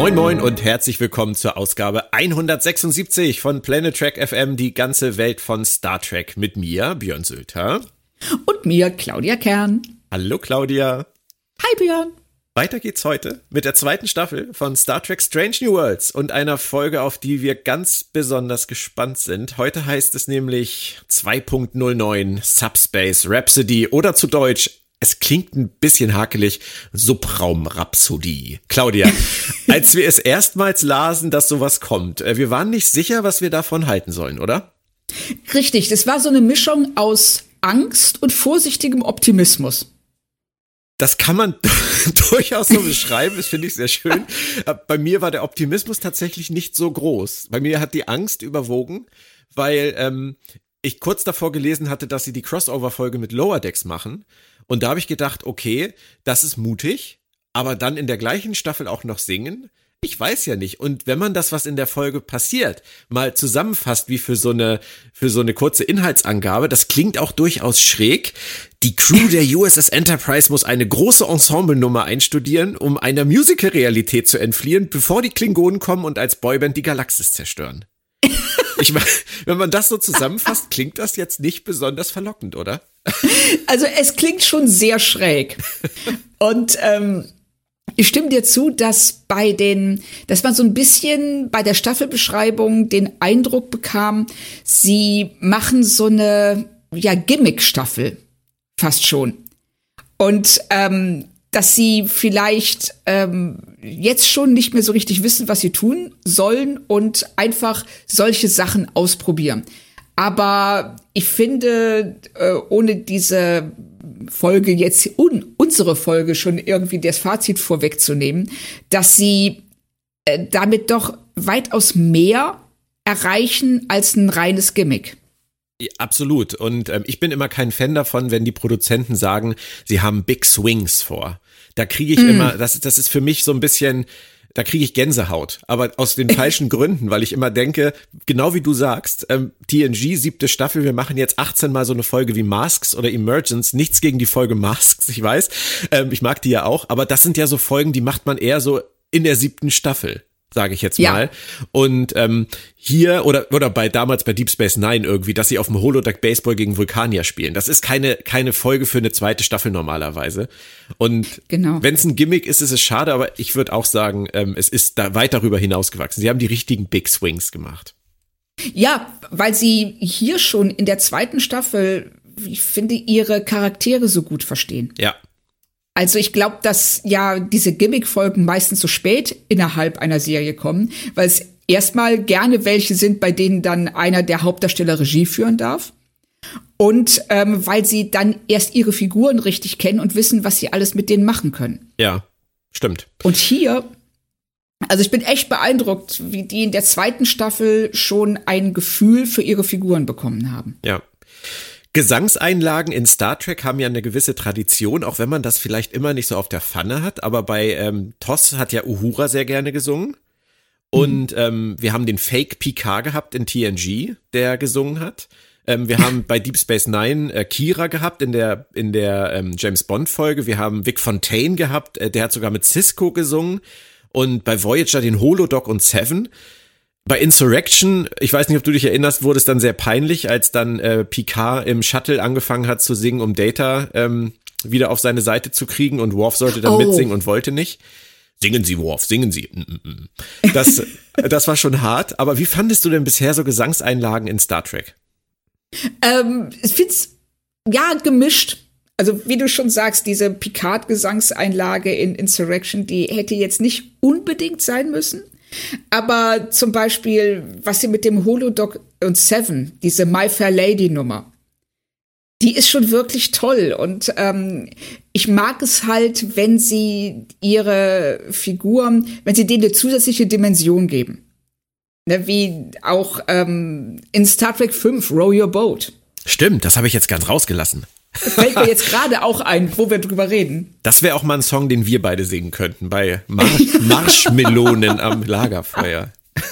Moin Moin und herzlich willkommen zur Ausgabe 176 von Planet Trek FM, die ganze Welt von Star Trek mit mir, Björn Sülter. Und mir, Claudia Kern. Hallo Claudia. Hi Björn. Weiter geht's heute mit der zweiten Staffel von Star Trek Strange New Worlds und einer Folge, auf die wir ganz besonders gespannt sind. Heute heißt es nämlich 2.09 Subspace Rhapsody oder zu Deutsch es klingt ein bisschen hakelig, Subraum-Rhapsodie. Claudia, als wir es erstmals lasen, dass sowas kommt, äh, wir waren nicht sicher, was wir davon halten sollen, oder? Richtig, das war so eine Mischung aus Angst und vorsichtigem Optimismus. Das kann man durchaus so beschreiben, das finde ich sehr schön. Äh, bei mir war der Optimismus tatsächlich nicht so groß. Bei mir hat die Angst überwogen, weil ähm, ich kurz davor gelesen hatte, dass sie die Crossover-Folge mit Lower Decks machen. Und da habe ich gedacht, okay, das ist mutig, aber dann in der gleichen Staffel auch noch singen. Ich weiß ja nicht. Und wenn man das, was in der Folge passiert, mal zusammenfasst, wie für so eine, für so eine kurze Inhaltsangabe, das klingt auch durchaus schräg. Die Crew der USS Enterprise muss eine große Ensemblenummer einstudieren, um einer Musical-Realität zu entfliehen, bevor die Klingonen kommen und als Boyband die Galaxis zerstören. Ich meine, wenn man das so zusammenfasst, klingt das jetzt nicht besonders verlockend, oder? Also es klingt schon sehr schräg. Und ähm, ich stimme dir zu, dass bei den, dass man so ein bisschen bei der Staffelbeschreibung den Eindruck bekam, sie machen so eine ja Gimmick-Staffel fast schon. Und ähm, dass sie vielleicht ähm, jetzt schon nicht mehr so richtig wissen, was sie tun sollen und einfach solche Sachen ausprobieren. Aber ich finde, äh, ohne diese Folge jetzt, un unsere Folge schon irgendwie das Fazit vorwegzunehmen, dass sie äh, damit doch weitaus mehr erreichen als ein reines Gimmick. Absolut. Und ähm, ich bin immer kein Fan davon, wenn die Produzenten sagen, sie haben Big Swings vor. Da kriege ich mm. immer, das, das ist für mich so ein bisschen, da kriege ich Gänsehaut. Aber aus den falschen Gründen, weil ich immer denke, genau wie du sagst, ähm, TNG, siebte Staffel, wir machen jetzt 18 mal so eine Folge wie Masks oder Emergence. Nichts gegen die Folge Masks, ich weiß. Ähm, ich mag die ja auch, aber das sind ja so Folgen, die macht man eher so in der siebten Staffel sage ich jetzt ja. mal. Und ähm, hier oder oder bei damals bei Deep Space Nine irgendwie, dass sie auf dem Holodeck Baseball gegen Vulkanier spielen. Das ist keine keine Folge für eine zweite Staffel normalerweise. Und genau. wenn es ein Gimmick ist, ist es schade, aber ich würde auch sagen, ähm, es ist da weit darüber hinausgewachsen. Sie haben die richtigen Big Swings gemacht. Ja, weil sie hier schon in der zweiten Staffel, ich finde, ihre Charaktere so gut verstehen. Ja, also ich glaube, dass ja diese Gimmick-Folgen meistens so spät innerhalb einer Serie kommen, weil es erstmal gerne welche sind, bei denen dann einer der Hauptdarsteller Regie führen darf. Und ähm, weil sie dann erst ihre Figuren richtig kennen und wissen, was sie alles mit denen machen können. Ja, stimmt. Und hier, also ich bin echt beeindruckt, wie die in der zweiten Staffel schon ein Gefühl für ihre Figuren bekommen haben. Ja. Gesangseinlagen in Star Trek haben ja eine gewisse Tradition, auch wenn man das vielleicht immer nicht so auf der Pfanne hat. Aber bei ähm, Toss hat ja Uhura sehr gerne gesungen. Und mhm. ähm, wir haben den Fake Picard gehabt in TNG, der gesungen hat. Ähm, wir haben bei Deep Space Nine äh, Kira gehabt in der in der ähm, James Bond Folge. Wir haben Vic Fontaine gehabt, äh, der hat sogar mit Cisco gesungen. Und bei Voyager den Holodoc und Seven. Bei Insurrection, ich weiß nicht, ob du dich erinnerst, wurde es dann sehr peinlich, als dann äh, Picard im Shuttle angefangen hat zu singen, um Data ähm, wieder auf seine Seite zu kriegen und Worf sollte dann oh. mitsingen und wollte nicht. Singen Sie, Worf, singen Sie. Mm, mm, mm. Das, das war schon hart, aber wie fandest du denn bisher so Gesangseinlagen in Star Trek? Ähm, ich find's ja gemischt. Also wie du schon sagst, diese Picard-Gesangseinlage in Insurrection, die hätte jetzt nicht unbedingt sein müssen. Aber zum Beispiel, was sie mit dem Holodoc und Seven, diese My Fair Lady Nummer, die ist schon wirklich toll. Und ähm, ich mag es halt, wenn sie ihre Figuren, wenn sie denen eine zusätzliche Dimension geben. Ne, wie auch ähm, in Star Trek 5, Row Your Boat. Stimmt, das habe ich jetzt ganz rausgelassen. Das fällt mir jetzt gerade auch ein, wo wir drüber reden. Das wäre auch mal ein Song, den wir beide singen könnten, bei Mar Marschmelonen am Lagerfeuer.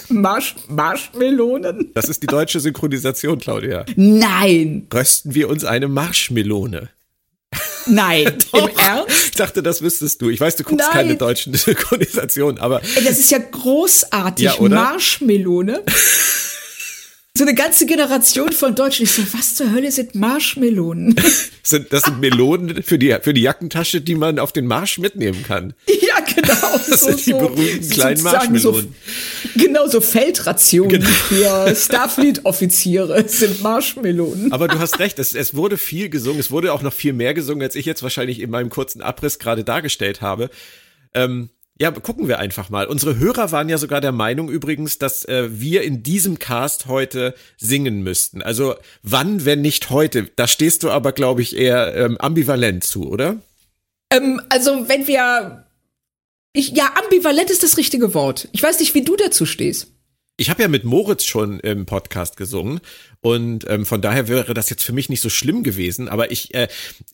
Marsch, Marschmelonen? Das ist die deutsche Synchronisation, Claudia. Nein. Rösten wir uns eine Marschmelone. Nein, Doch. im Ernst? Ich dachte, das wüsstest du. Ich weiß, du guckst Nein. keine deutschen Synchronisationen, aber. Ey, das ist ja großartig. Ja, Marschmelone. So eine ganze Generation von Deutschen. Ich so, was zur Hölle sind Marschmelonen? das sind Melonen für die, für die Jackentasche, die man auf den Marsch mitnehmen kann. Ja, genau. Das so, sind die berühmten so, kleinen Marschmelonen. So, genau, so Feldrationen genau. für Starfleet-Offiziere sind Marschmelonen. Aber du hast recht, es, es wurde viel gesungen. Es wurde auch noch viel mehr gesungen, als ich jetzt wahrscheinlich in meinem kurzen Abriss gerade dargestellt habe. Ähm, ja, gucken wir einfach mal. Unsere Hörer waren ja sogar der Meinung übrigens, dass äh, wir in diesem Cast heute singen müssten. Also wann, wenn nicht heute? Da stehst du aber, glaube ich, eher ähm, ambivalent zu, oder? Ähm, also wenn wir, ich, ja, ambivalent ist das richtige Wort. Ich weiß nicht, wie du dazu stehst. Ich habe ja mit Moritz schon im Podcast gesungen und ähm, von daher wäre das jetzt für mich nicht so schlimm gewesen. Aber ich, äh,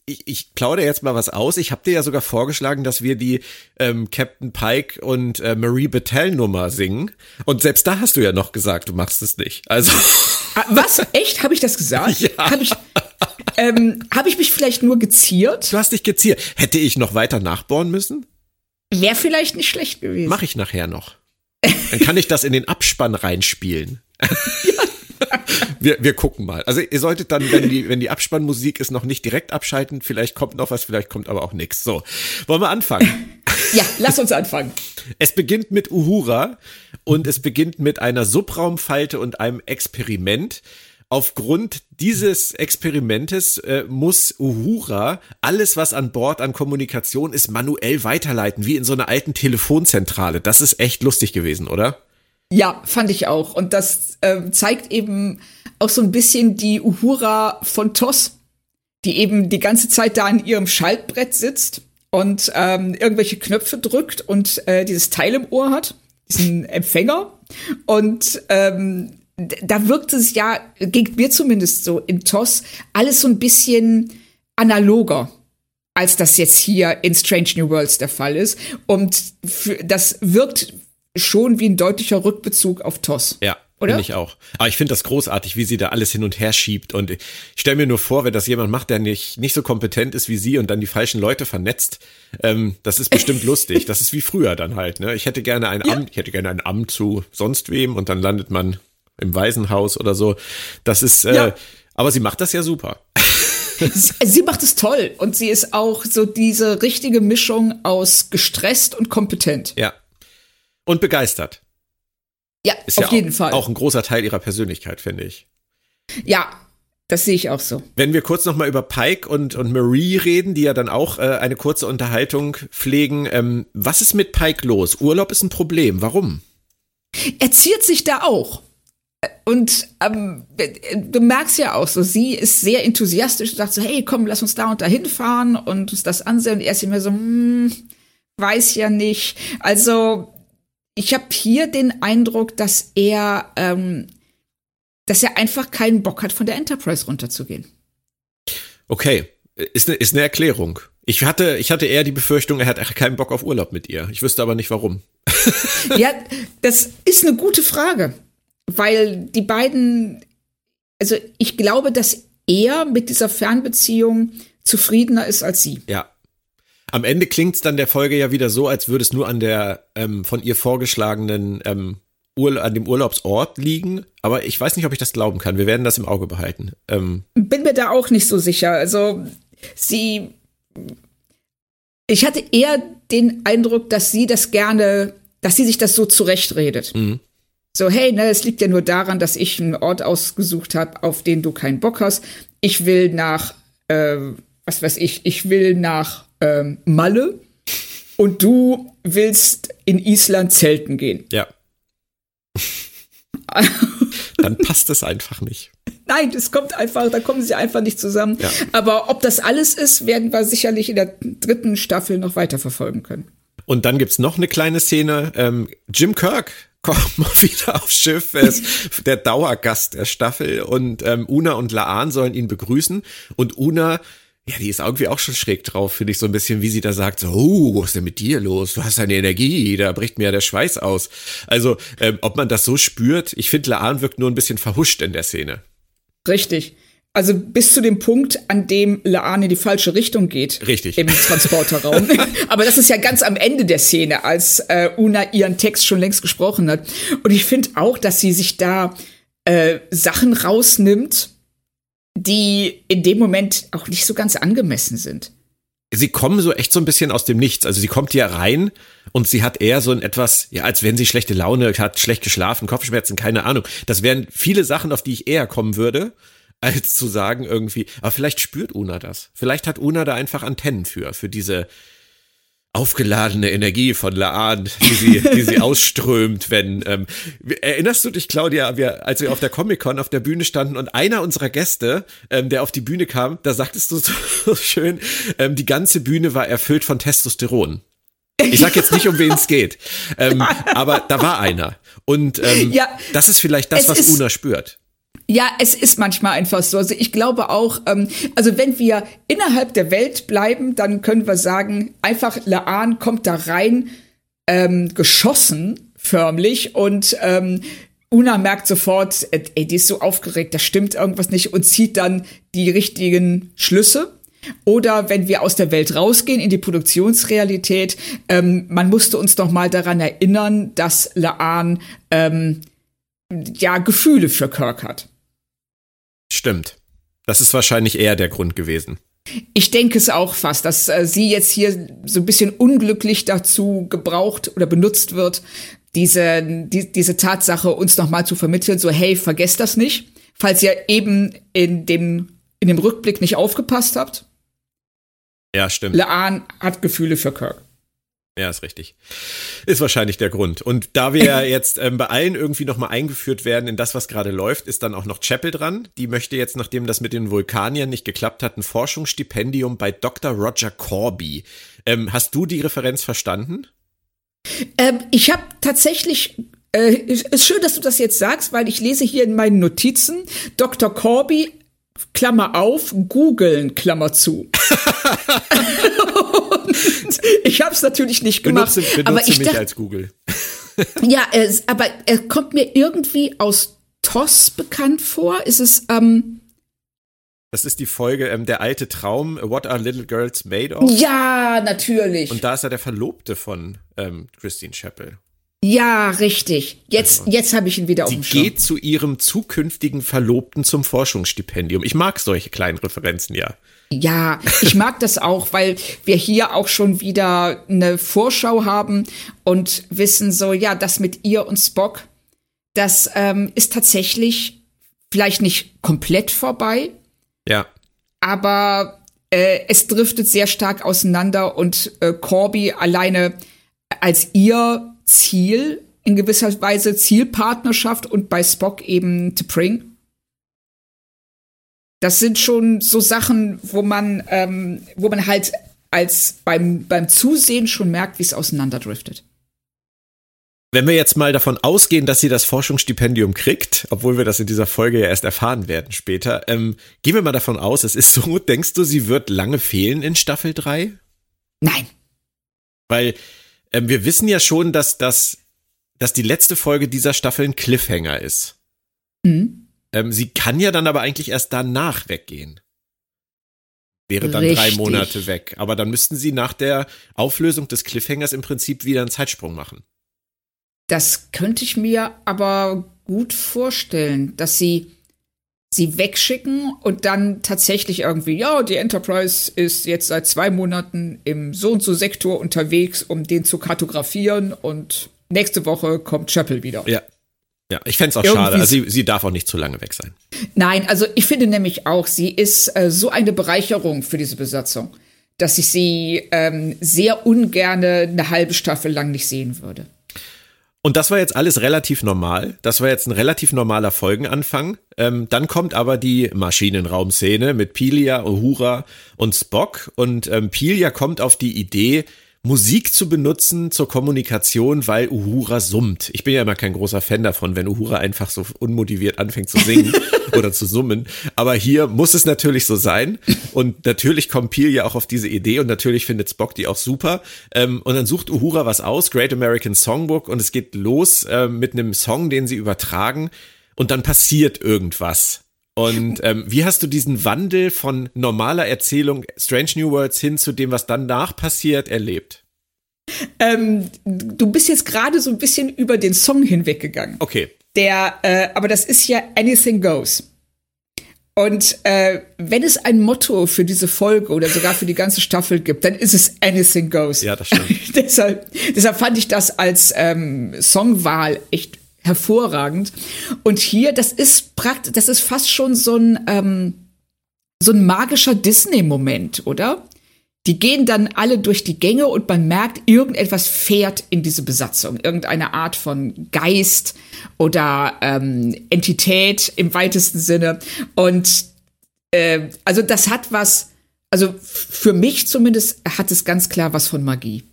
ich, ich plaudere jetzt mal was aus. Ich habe dir ja sogar vorgeschlagen, dass wir die ähm, Captain Pike und äh, Marie Battelle Nummer singen. Und selbst da hast du ja noch gesagt, du machst es nicht. Also ah, was? Echt? Habe ich das gesagt? Ja. Habe ich, ähm, hab ich mich vielleicht nur geziert? Du hast dich geziert. Hätte ich noch weiter nachbohren müssen? Wäre vielleicht nicht schlecht gewesen. Mache ich nachher noch. Dann kann ich das in den Abspann reinspielen. wir, wir gucken mal. Also ihr solltet dann, wenn die, wenn die Abspannmusik ist, noch nicht direkt abschalten. Vielleicht kommt noch was, vielleicht kommt aber auch nichts. So, wollen wir anfangen? Ja, lass uns anfangen. Es beginnt mit Uhura und es beginnt mit einer Subraumfalte und einem Experiment. Aufgrund dieses Experimentes äh, muss Uhura alles, was an Bord an Kommunikation ist, manuell weiterleiten, wie in so einer alten Telefonzentrale. Das ist echt lustig gewesen, oder? Ja, fand ich auch. Und das äh, zeigt eben auch so ein bisschen die Uhura von Toss, die eben die ganze Zeit da an ihrem Schaltbrett sitzt und ähm, irgendwelche Knöpfe drückt und äh, dieses Teil im Ohr hat, diesen Empfänger. Und ähm, da wirkt es ja, ging mir zumindest so in TOS, alles so ein bisschen analoger als das jetzt hier in Strange New Worlds der Fall ist. Und das wirkt schon wie ein deutlicher Rückbezug auf TOS. Ja. Oder? Finde ich auch. Aber ich finde das großartig, wie sie da alles hin und her schiebt. Und ich stelle mir nur vor, wenn das jemand macht, der nicht, nicht so kompetent ist wie sie und dann die falschen Leute vernetzt, ähm, das ist bestimmt lustig. Das ist wie früher dann halt. Ne? Ich hätte gerne ein ja. Amt, ich hätte gerne ein Amt zu sonst wem und dann landet man im Waisenhaus oder so. Das ist, äh, ja. aber sie macht das ja super. sie macht es toll und sie ist auch so diese richtige Mischung aus gestresst und kompetent. Ja. Und begeistert. Ja, ist auf ja jeden auch, Fall. Auch ein großer Teil ihrer Persönlichkeit, finde ich. Ja, das sehe ich auch so. Wenn wir kurz noch mal über Pike und, und Marie reden, die ja dann auch äh, eine kurze Unterhaltung pflegen. Ähm, was ist mit Pike los? Urlaub ist ein Problem. Warum? Er ziert sich da auch. Und ähm, du merkst ja auch so, sie ist sehr enthusiastisch und sagt so, hey, komm, lass uns da und da hinfahren und uns das ansehen. Und er ist immer so, hm, weiß ja nicht. Also ich habe hier den Eindruck, dass er, ähm, dass er einfach keinen Bock hat, von der Enterprise runterzugehen. Okay, ist eine ist eine Erklärung. Ich hatte ich hatte eher die Befürchtung, er hat keinen Bock auf Urlaub mit ihr. Ich wüsste aber nicht warum. ja, das ist eine gute Frage weil die beiden, also ich glaube, dass er mit dieser Fernbeziehung zufriedener ist als sie. Ja. Am Ende klingt es dann der Folge ja wieder so, als würde es nur an der ähm, von ihr vorgeschlagenen ähm, Ur an dem Urlaubsort liegen. Aber ich weiß nicht, ob ich das glauben kann. Wir werden das im Auge behalten. Ähm. Bin mir da auch nicht so sicher. Also sie, ich hatte eher den Eindruck, dass sie das gerne, dass sie sich das so zurechtredet. Mhm. So, hey, ne, es liegt ja nur daran, dass ich einen Ort ausgesucht habe, auf den du keinen Bock hast. Ich will nach, äh, was weiß ich, ich will nach ähm, Malle und du willst in Island zelten gehen. Ja. Dann passt es einfach nicht. Nein, das kommt einfach, da kommen sie einfach nicht zusammen. Ja. Aber ob das alles ist, werden wir sicherlich in der dritten Staffel noch weiter verfolgen können. Und dann gibt's noch eine kleine Szene. Ähm, Jim Kirk kommt mal wieder aufs Schiff. Er ist der Dauergast der Staffel und ähm, Una und Laan sollen ihn begrüßen. Und Una ja, die ist irgendwie auch schon schräg drauf, finde ich so ein bisschen, wie sie da sagt, so, oh, was ist denn mit dir los? Du hast eine Energie, da bricht mir ja der Schweiß aus. Also, ähm, ob man das so spürt, ich finde, Laan wirkt nur ein bisschen verhuscht in der Szene. Richtig. Also bis zu dem Punkt, an dem Laan in die falsche Richtung geht. Richtig. Im Transporterraum. Aber das ist ja ganz am Ende der Szene, als äh, Una ihren Text schon längst gesprochen hat. Und ich finde auch, dass sie sich da äh, Sachen rausnimmt, die in dem Moment auch nicht so ganz angemessen sind. Sie kommen so echt so ein bisschen aus dem Nichts. Also sie kommt hier rein und sie hat eher so ein etwas, ja, als wenn sie schlechte Laune hat, schlecht geschlafen, Kopfschmerzen, keine Ahnung. Das wären viele Sachen, auf die ich eher kommen würde, als zu sagen irgendwie, aber vielleicht spürt Una das. Vielleicht hat Una da einfach Antennen für, für diese, aufgeladene Energie von Laan, die sie, die sie ausströmt, wenn, ähm, erinnerst du dich, Claudia, wir, als wir auf der Comic-Con auf der Bühne standen und einer unserer Gäste, ähm, der auf die Bühne kam, da sagtest du so schön, ähm, die ganze Bühne war erfüllt von Testosteron. Ich sag jetzt nicht, um wen es geht, ähm, aber da war einer. Und ähm, ja, das ist vielleicht das, was Una spürt. Ja, es ist manchmal einfach so. Also ich glaube auch, ähm, also wenn wir innerhalb der Welt bleiben, dann können wir sagen, einfach Laan kommt da rein, ähm, geschossen, förmlich, und ähm, Una merkt sofort, äh, ey, die ist so aufgeregt, da stimmt irgendwas nicht und zieht dann die richtigen Schlüsse. Oder wenn wir aus der Welt rausgehen in die Produktionsrealität, ähm, man musste uns noch mal daran erinnern, dass Laan ähm, ja Gefühle für Kirk hat. Stimmt. Das ist wahrscheinlich eher der Grund gewesen. Ich denke es auch fast, dass äh, sie jetzt hier so ein bisschen unglücklich dazu gebraucht oder benutzt wird, diese, die, diese Tatsache uns nochmal zu vermitteln, so hey, vergesst das nicht, falls ihr eben in dem, in dem Rückblick nicht aufgepasst habt. Ja, stimmt. Laan hat Gefühle für Kirk. Ja, ist richtig. Ist wahrscheinlich der Grund. Und da wir ja jetzt ähm, bei allen irgendwie nochmal eingeführt werden in das, was gerade läuft, ist dann auch noch Chapel dran. Die möchte jetzt, nachdem das mit den Vulkaniern nicht geklappt hat, ein Forschungsstipendium bei Dr. Roger Corby. Ähm, hast du die Referenz verstanden? Ähm, ich habe tatsächlich äh, ist schön, dass du das jetzt sagst, weil ich lese hier in meinen Notizen Dr. Corby Klammer auf, googeln, Klammer zu. ich habe es natürlich nicht gemacht. Benutze, benutze aber ich mich dachte, als Google. ja, es, aber er kommt mir irgendwie aus TOS bekannt vor. Ist es, ähm, das ist die Folge ähm, Der alte Traum, What Are Little Girls Made of? Ja, natürlich. Und da ist er der Verlobte von ähm, Christine Chappell. Ja, richtig. Jetzt, also, jetzt habe ich ihn wieder Sie geht zu ihrem zukünftigen Verlobten zum Forschungsstipendium. Ich mag solche kleinen Referenzen ja. Ja, ich mag das auch, weil wir hier auch schon wieder eine Vorschau haben und wissen so, ja, das mit ihr und Spock, das ähm, ist tatsächlich vielleicht nicht komplett vorbei. Ja. Aber äh, es driftet sehr stark auseinander und äh, Corby alleine als ihr Ziel, in gewisser Weise Zielpartnerschaft und bei Spock eben T'Pring. Das sind schon so Sachen, wo man, ähm, wo man halt als beim, beim Zusehen schon merkt, wie es auseinanderdriftet. Wenn wir jetzt mal davon ausgehen, dass sie das Forschungsstipendium kriegt, obwohl wir das in dieser Folge ja erst erfahren werden später, ähm, gehen wir mal davon aus, es ist so, denkst du, sie wird lange fehlen in Staffel 3? Nein. Weil ähm, wir wissen ja schon, dass, dass, dass die letzte Folge dieser Staffel ein Cliffhanger ist. Mhm. Ähm, sie kann ja dann aber eigentlich erst danach weggehen. Wäre dann Richtig. drei Monate weg. Aber dann müssten sie nach der Auflösung des Cliffhangers im Prinzip wieder einen Zeitsprung machen. Das könnte ich mir aber gut vorstellen, dass sie sie wegschicken und dann tatsächlich irgendwie, ja, die Enterprise ist jetzt seit zwei Monaten im so und so Sektor unterwegs, um den zu kartografieren und nächste Woche kommt Chapel wieder. Ja. Ja, ich fände es auch Irgendwie schade. Also sie, sie darf auch nicht zu lange weg sein. Nein, also ich finde nämlich auch, sie ist äh, so eine Bereicherung für diese Besatzung, dass ich sie ähm, sehr ungerne eine halbe Staffel lang nicht sehen würde. Und das war jetzt alles relativ normal. Das war jetzt ein relativ normaler Folgenanfang. Ähm, dann kommt aber die Maschinenraumszene mit Pilia, Uhura und Spock. Und ähm, Pilia kommt auf die Idee, Musik zu benutzen zur Kommunikation, weil Uhura summt. Ich bin ja immer kein großer Fan davon, wenn Uhura einfach so unmotiviert anfängt zu singen oder zu summen. Aber hier muss es natürlich so sein. Und natürlich kommt Peel ja auch auf diese Idee und natürlich findet Spock die auch super. Ähm, und dann sucht Uhura was aus, Great American Songbook, und es geht los äh, mit einem Song, den sie übertragen. Und dann passiert irgendwas. Und ähm, wie hast du diesen Wandel von normaler Erzählung Strange New Worlds hin zu dem, was danach passiert, erlebt? Ähm, du bist jetzt gerade so ein bisschen über den Song hinweggegangen. Okay. Der, äh, aber das ist ja Anything Goes. Und äh, wenn es ein Motto für diese Folge oder sogar für die ganze Staffel gibt, dann ist es Anything Goes. Ja, das stimmt. deshalb, deshalb fand ich das als ähm, Songwahl echt hervorragend. Und hier, das ist praktisch, das ist fast schon so ein, ähm, so ein magischer Disney-Moment, oder? Die gehen dann alle durch die Gänge und man merkt, irgendetwas fährt in diese Besatzung. Irgendeine Art von Geist oder ähm, Entität im weitesten Sinne. Und äh, also das hat was, also für mich zumindest hat es ganz klar was von Magie.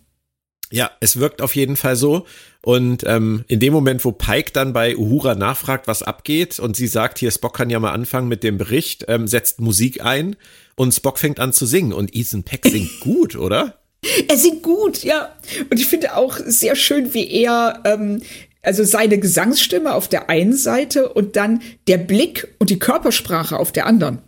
Ja, es wirkt auf jeden Fall so. Und ähm, in dem Moment, wo Pike dann bei Uhura nachfragt, was abgeht, und sie sagt, hier, Spock kann ja mal anfangen mit dem Bericht, ähm, setzt Musik ein und Spock fängt an zu singen. Und Ethan Peck singt gut, oder? Er singt gut, ja. Und ich finde auch sehr schön, wie er, ähm, also seine Gesangsstimme auf der einen Seite und dann der Blick und die Körpersprache auf der anderen.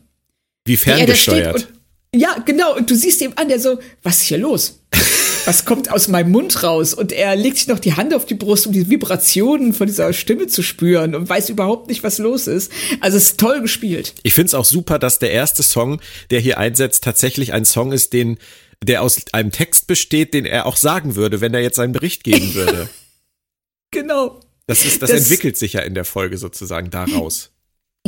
Wie ferngesteuert. Ja, genau. Und du siehst ihm an, der so, was ist hier los? was kommt aus meinem Mund raus? Und er legt sich noch die Hand auf die Brust, um die Vibrationen von dieser Stimme zu spüren und weiß überhaupt nicht, was los ist. Also es ist toll gespielt. Ich finde es auch super, dass der erste Song, der hier einsetzt, tatsächlich ein Song ist, den, der aus einem Text besteht, den er auch sagen würde, wenn er jetzt einen Bericht geben würde. genau. Das ist, das, das entwickelt sich ja in der Folge sozusagen daraus.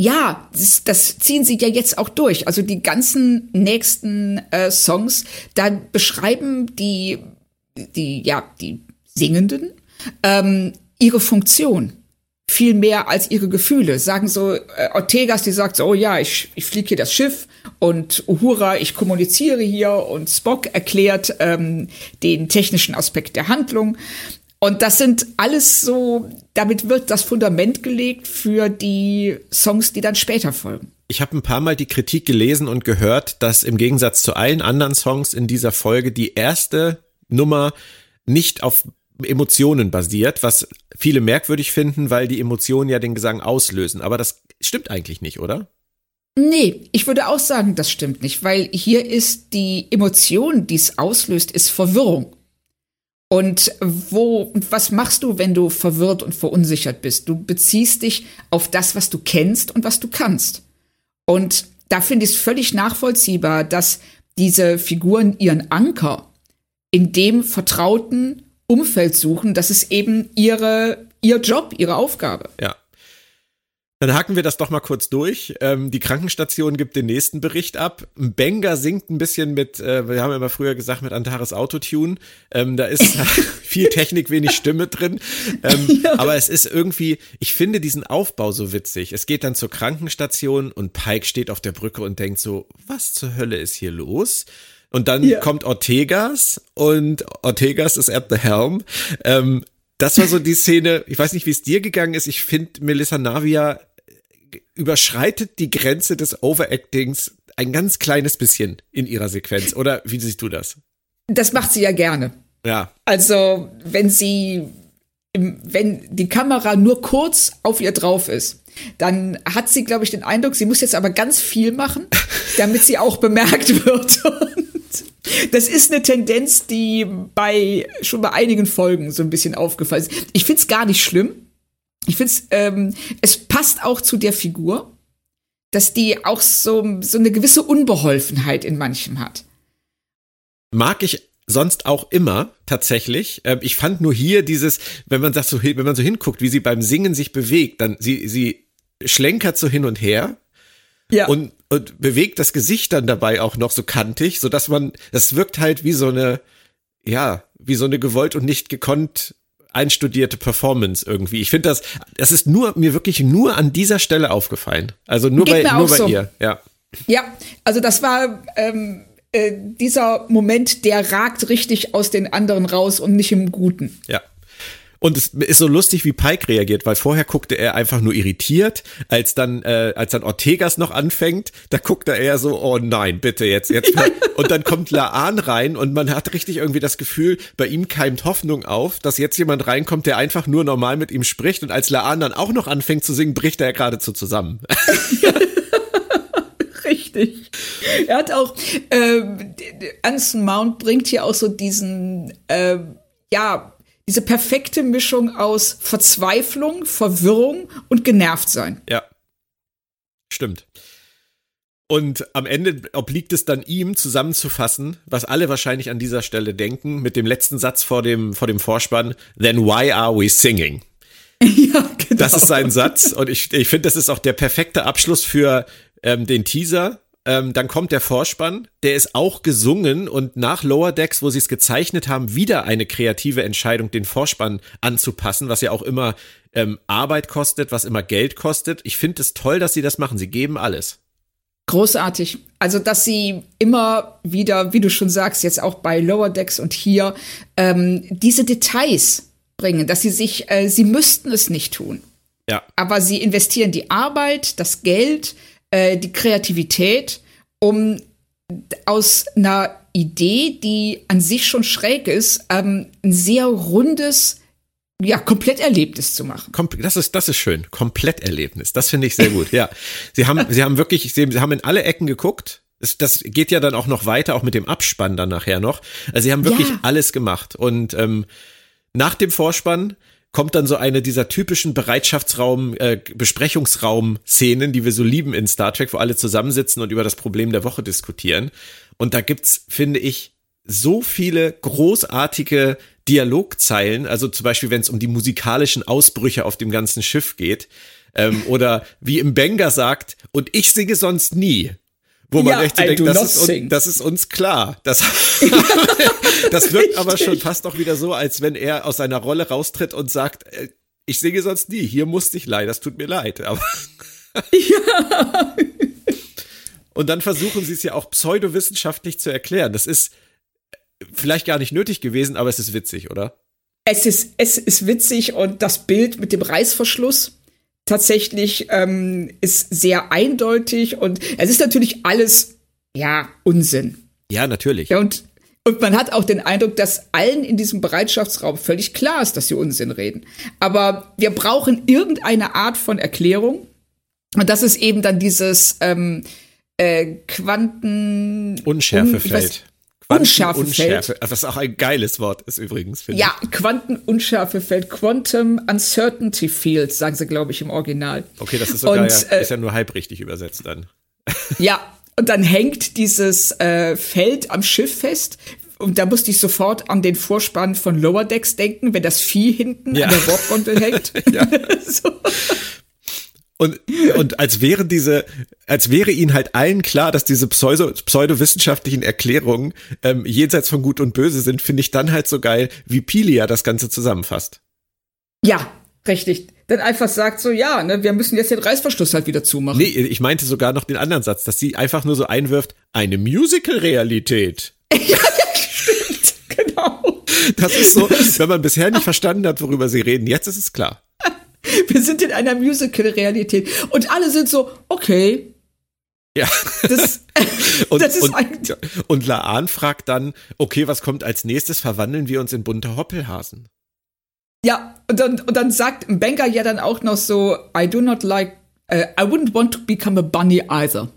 Ja, das, das ziehen sie ja jetzt auch durch. Also die ganzen nächsten äh, Songs, da beschreiben die, die, ja, die Singenden ähm, ihre Funktion viel mehr als ihre Gefühle. Sagen so äh, Ortegas, die sagt so, oh ja, ich, ich fliege hier das Schiff und Uhura, ich kommuniziere hier und Spock erklärt ähm, den technischen Aspekt der Handlung. Und das sind alles so, damit wird das Fundament gelegt für die Songs, die dann später folgen. Ich habe ein paar Mal die Kritik gelesen und gehört, dass im Gegensatz zu allen anderen Songs in dieser Folge die erste Nummer nicht auf Emotionen basiert, was viele merkwürdig finden, weil die Emotionen ja den Gesang auslösen. Aber das stimmt eigentlich nicht, oder? Nee, ich würde auch sagen, das stimmt nicht, weil hier ist die Emotion, die es auslöst, ist Verwirrung. Und wo, was machst du, wenn du verwirrt und verunsichert bist? Du beziehst dich auf das, was du kennst und was du kannst. Und da finde ich es völlig nachvollziehbar, dass diese Figuren ihren Anker in dem vertrauten Umfeld suchen. Das ist eben ihre, ihr Job, ihre Aufgabe. Ja. Dann haken wir das doch mal kurz durch. Ähm, die Krankenstation gibt den nächsten Bericht ab. Benga singt ein bisschen mit, äh, wir haben ja immer früher gesagt, mit Antares Autotune. Ähm, da ist viel Technik, wenig Stimme drin. Ähm, ja. Aber es ist irgendwie, ich finde diesen Aufbau so witzig. Es geht dann zur Krankenstation und Pike steht auf der Brücke und denkt so, was zur Hölle ist hier los? Und dann ja. kommt Ortegas und Ortegas ist at the helm. Ähm, das war so die Szene, ich weiß nicht, wie es dir gegangen ist. Ich finde, Melissa Navia überschreitet die Grenze des Overactings ein ganz kleines bisschen in ihrer Sequenz. Oder wie siehst du das? Das macht sie ja gerne. Ja. Also, wenn sie, wenn die Kamera nur kurz auf ihr drauf ist, dann hat sie, glaube ich, den Eindruck, sie muss jetzt aber ganz viel machen, damit sie auch bemerkt wird. Und das ist eine Tendenz, die bei schon bei einigen Folgen so ein bisschen aufgefallen ist. Ich finde es gar nicht schlimm. Ich finde es, ähm, es passt auch zu der Figur, dass die auch so, so eine gewisse Unbeholfenheit in manchem hat. Mag ich sonst auch immer tatsächlich. Ähm, ich fand nur hier dieses, wenn man sagt so, wenn man so hinguckt, wie sie beim Singen sich bewegt, dann sie sie schlenkert so hin und her. Ja. Und, und bewegt das Gesicht dann dabei auch noch so kantig, so dass man, das wirkt halt wie so eine, ja, wie so eine gewollt und nicht gekonnt einstudierte Performance irgendwie. Ich finde das, das ist nur, mir wirklich nur an dieser Stelle aufgefallen. Also nur Geht bei, nur bei so. ihr, ja. Ja, also das war ähm, äh, dieser Moment, der ragt richtig aus den anderen raus und nicht im Guten. Ja. Und es ist so lustig, wie Pike reagiert, weil vorher guckte er einfach nur irritiert, als dann, äh, als dann Ortegas noch anfängt, da guckt er eher so, oh nein, bitte jetzt, jetzt. und dann kommt Laan rein und man hat richtig irgendwie das Gefühl, bei ihm keimt Hoffnung auf, dass jetzt jemand reinkommt, der einfach nur normal mit ihm spricht und als Laan dann auch noch anfängt zu singen, bricht er geradezu zusammen. Richtig. Er hat auch, ähm, Anson Mount bringt hier auch so diesen, ähm, ja, diese perfekte Mischung aus Verzweiflung, Verwirrung und genervt sein. Ja. Stimmt. Und am Ende obliegt es dann ihm, zusammenzufassen, was alle wahrscheinlich an dieser Stelle denken, mit dem letzten Satz vor dem, vor dem Vorspann, then why are we singing? ja, genau. Das ist sein Satz und ich, ich finde, das ist auch der perfekte Abschluss für ähm, den Teaser. Ähm, dann kommt der Vorspann, der ist auch gesungen und nach Lower Decks, wo sie es gezeichnet haben, wieder eine kreative Entscheidung, den Vorspann anzupassen, was ja auch immer ähm, Arbeit kostet, was immer Geld kostet. Ich finde es toll, dass sie das machen. Sie geben alles. Großartig. Also, dass sie immer wieder, wie du schon sagst, jetzt auch bei Lower Decks und hier, ähm, diese Details bringen, dass sie sich, äh, sie müssten es nicht tun. Ja. Aber sie investieren die Arbeit, das Geld, äh, die Kreativität, um aus einer Idee, die an sich schon schräg ist, ähm, ein sehr rundes, ja, Kompletterlebnis zu machen. Das ist, das ist schön. Kompletterlebnis. Das finde ich sehr gut. Ja. Sie haben, sie haben wirklich, sie haben in alle Ecken geguckt. Das, das geht ja dann auch noch weiter, auch mit dem Abspann dann nachher noch. Also sie haben wirklich Ja. alles gemacht. Und ähm, nach dem Vorspann kommt dann so eine dieser typischen Bereitschaftsraum, äh, Besprechungsraum-Szenen, die wir so lieben in Star Trek, wo alle zusammensitzen und über das Problem der Woche diskutieren. Und da gibt's, finde ich, so viele großartige Dialogzeilen, also zum Beispiel, wenn es um die musikalischen Ausbrüche auf dem ganzen Schiff geht, ähm, oder wie im Benga sagt, und ich singe sonst nie. Wo man Ja, echt so I denkt, das ist, das ist uns klar. Das, das wirkt aber schon fast auch wieder so, als wenn er aus seiner Rolle raustritt und sagt, äh, ich singe sonst nie, hier musste ich leider, das tut mir leid. Aber Und dann versuchen sie es ja auch pseudowissenschaftlich zu erklären. Das ist vielleicht gar nicht nötig gewesen, aber es ist witzig, oder? Es ist, es ist witzig und das Bild mit dem Reißverschluss tatsächlich ähm, ist sehr eindeutig und es ist natürlich alles, ja, Unsinn. Ja, natürlich. Ja, und, und man hat auch den Eindruck, dass allen in diesem Bereitschaftsraum völlig klar ist, dass sie Unsinn reden. Aber wir brauchen irgendeine Art von Erklärung. Und das ist eben dann dieses ähm, äh, Quanten... Unschärfefeld. Un- ich weiß- Unschärfefeld. Unschärfe. Was auch ein geiles Wort ist übrigens, finde Ja, Quantenunschärfefeld, Quantum Uncertainty Field, sagen sie, glaube ich, im Original. ich. Okay, das ist sogar Und, ja, äh, ist ja nur halb richtig übersetzt dann. Ja, und dann hängt dieses äh, Feld am Schiff fest. Und da musste ich sofort an den Vorspann von Lower Decks denken, wenn das Vieh hinten Ja. an der Warpgondel hängt. so. Und, und als wären diese, als wäre ihnen halt allen klar, dass diese pseudo, pseudowissenschaftlichen Erklärungen ähm, jenseits von Gut und Böse sind, finde ich dann halt so geil, wie Pilia das Ganze zusammenfasst. Ja, richtig. Dann einfach sagt so, ja, ne, wir müssen jetzt den Reißverschluss halt wieder zumachen. Nee, ich meinte sogar noch den anderen Satz, dass sie einfach nur so einwirft, eine Musical-Realität. Genau. Das ist so, wenn man bisher nicht verstanden hat, worüber sie reden, jetzt ist es klar. Wir sind in einer Musical-Realität. Und alle sind so, okay. Ja. Das, Und, das ist und, eigentlich. und Laan fragt dann, okay, was kommt als nächstes? Verwandeln wir uns in bunte Hoppelhasen? Ja, und dann, und dann sagt Benga ja dann auch noch so, I do not like, uh, I wouldn't want to become a bunny either.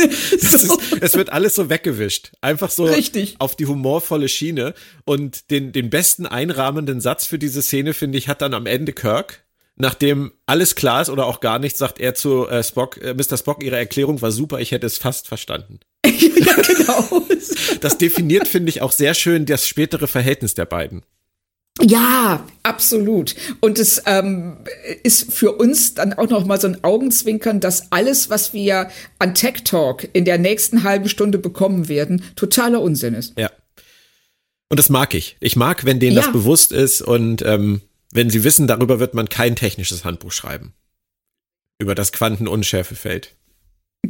Das ist, es wird alles so weggewischt. Einfach so Richtig. auf die humorvolle Schiene. Und den, den besten einrahmenden Satz für diese Szene, finde ich, hat dann am Ende Kirk. Nachdem alles klar ist oder auch gar nichts, sagt er zu äh, Spock, äh, Mr. Spock, Ihre Erklärung war super, ich hätte es fast verstanden. ja, genau. Das definiert, finde ich, auch sehr schön das spätere Verhältnis der beiden. Ja, absolut. Und es ähm, ist für uns dann auch noch mal so ein Augenzwinkern, dass alles, was wir an Tech Talk in der nächsten halben Stunde bekommen werden, totaler Unsinn ist. Ja. Und das mag ich. Ich mag, wenn denen Ja. das bewusst ist und ähm, wenn sie wissen, darüber wird man kein technisches Handbuch schreiben. Über das Quantenunschärfefeld.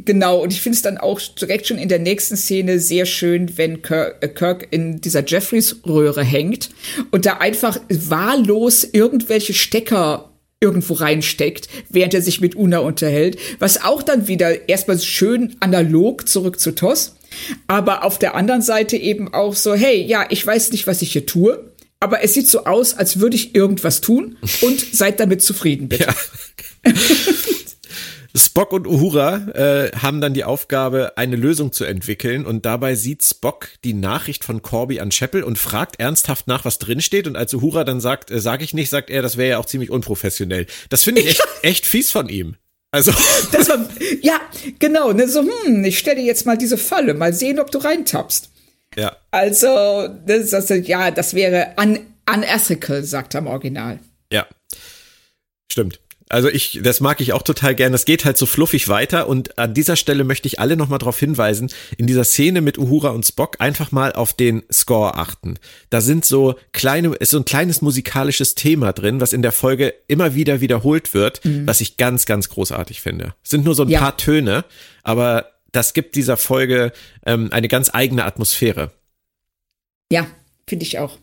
Genau, und ich finde es dann auch direkt schon in der nächsten Szene sehr schön, wenn Kirk, äh, Kirk in dieser Jeffreys-Röhre hängt und da einfach wahllos irgendwelche Stecker irgendwo reinsteckt, während er sich mit Una unterhält, was auch dann wieder erstmal schön analog zurück zu Toss, aber auf der anderen Seite eben auch so, hey, ja, ich weiß nicht, was ich hier tue, aber es sieht so aus, als würde ich irgendwas tun und seid damit zufrieden, bitte. Ja. Spock und Uhura äh, haben dann die Aufgabe, eine Lösung zu entwickeln und dabei sieht Spock die Nachricht von Corby an Chapel und fragt ernsthaft nach, was drinsteht und als Uhura dann sagt, äh, sag ich nicht, sagt er, das wäre ja auch ziemlich unprofessionell. Das finde ich echt, echt fies von ihm. Also, Das war, ja, genau, ne, so, hm, ich stelle jetzt mal diese Falle, mal sehen, ob du reintappst. ja, Also, das, das, ja, das wäre un, unethical, sagt er im Original. ja. Stimmt. Also ich, das mag ich auch total gern. Das geht halt so fluffig weiter und an dieser Stelle möchte ich alle nochmal darauf hinweisen, in dieser Szene mit Uhura und Spock einfach mal auf den Score achten. Da sind so kleine, ist so ein kleines musikalisches Thema drin, was in der Folge immer wieder wiederholt wird, was ich ganz, ganz großartig finde. Es sind nur so ein Ja. paar Töne, aber das gibt dieser Folge ähm, eine ganz eigene Atmosphäre. Ja, finde ich auch.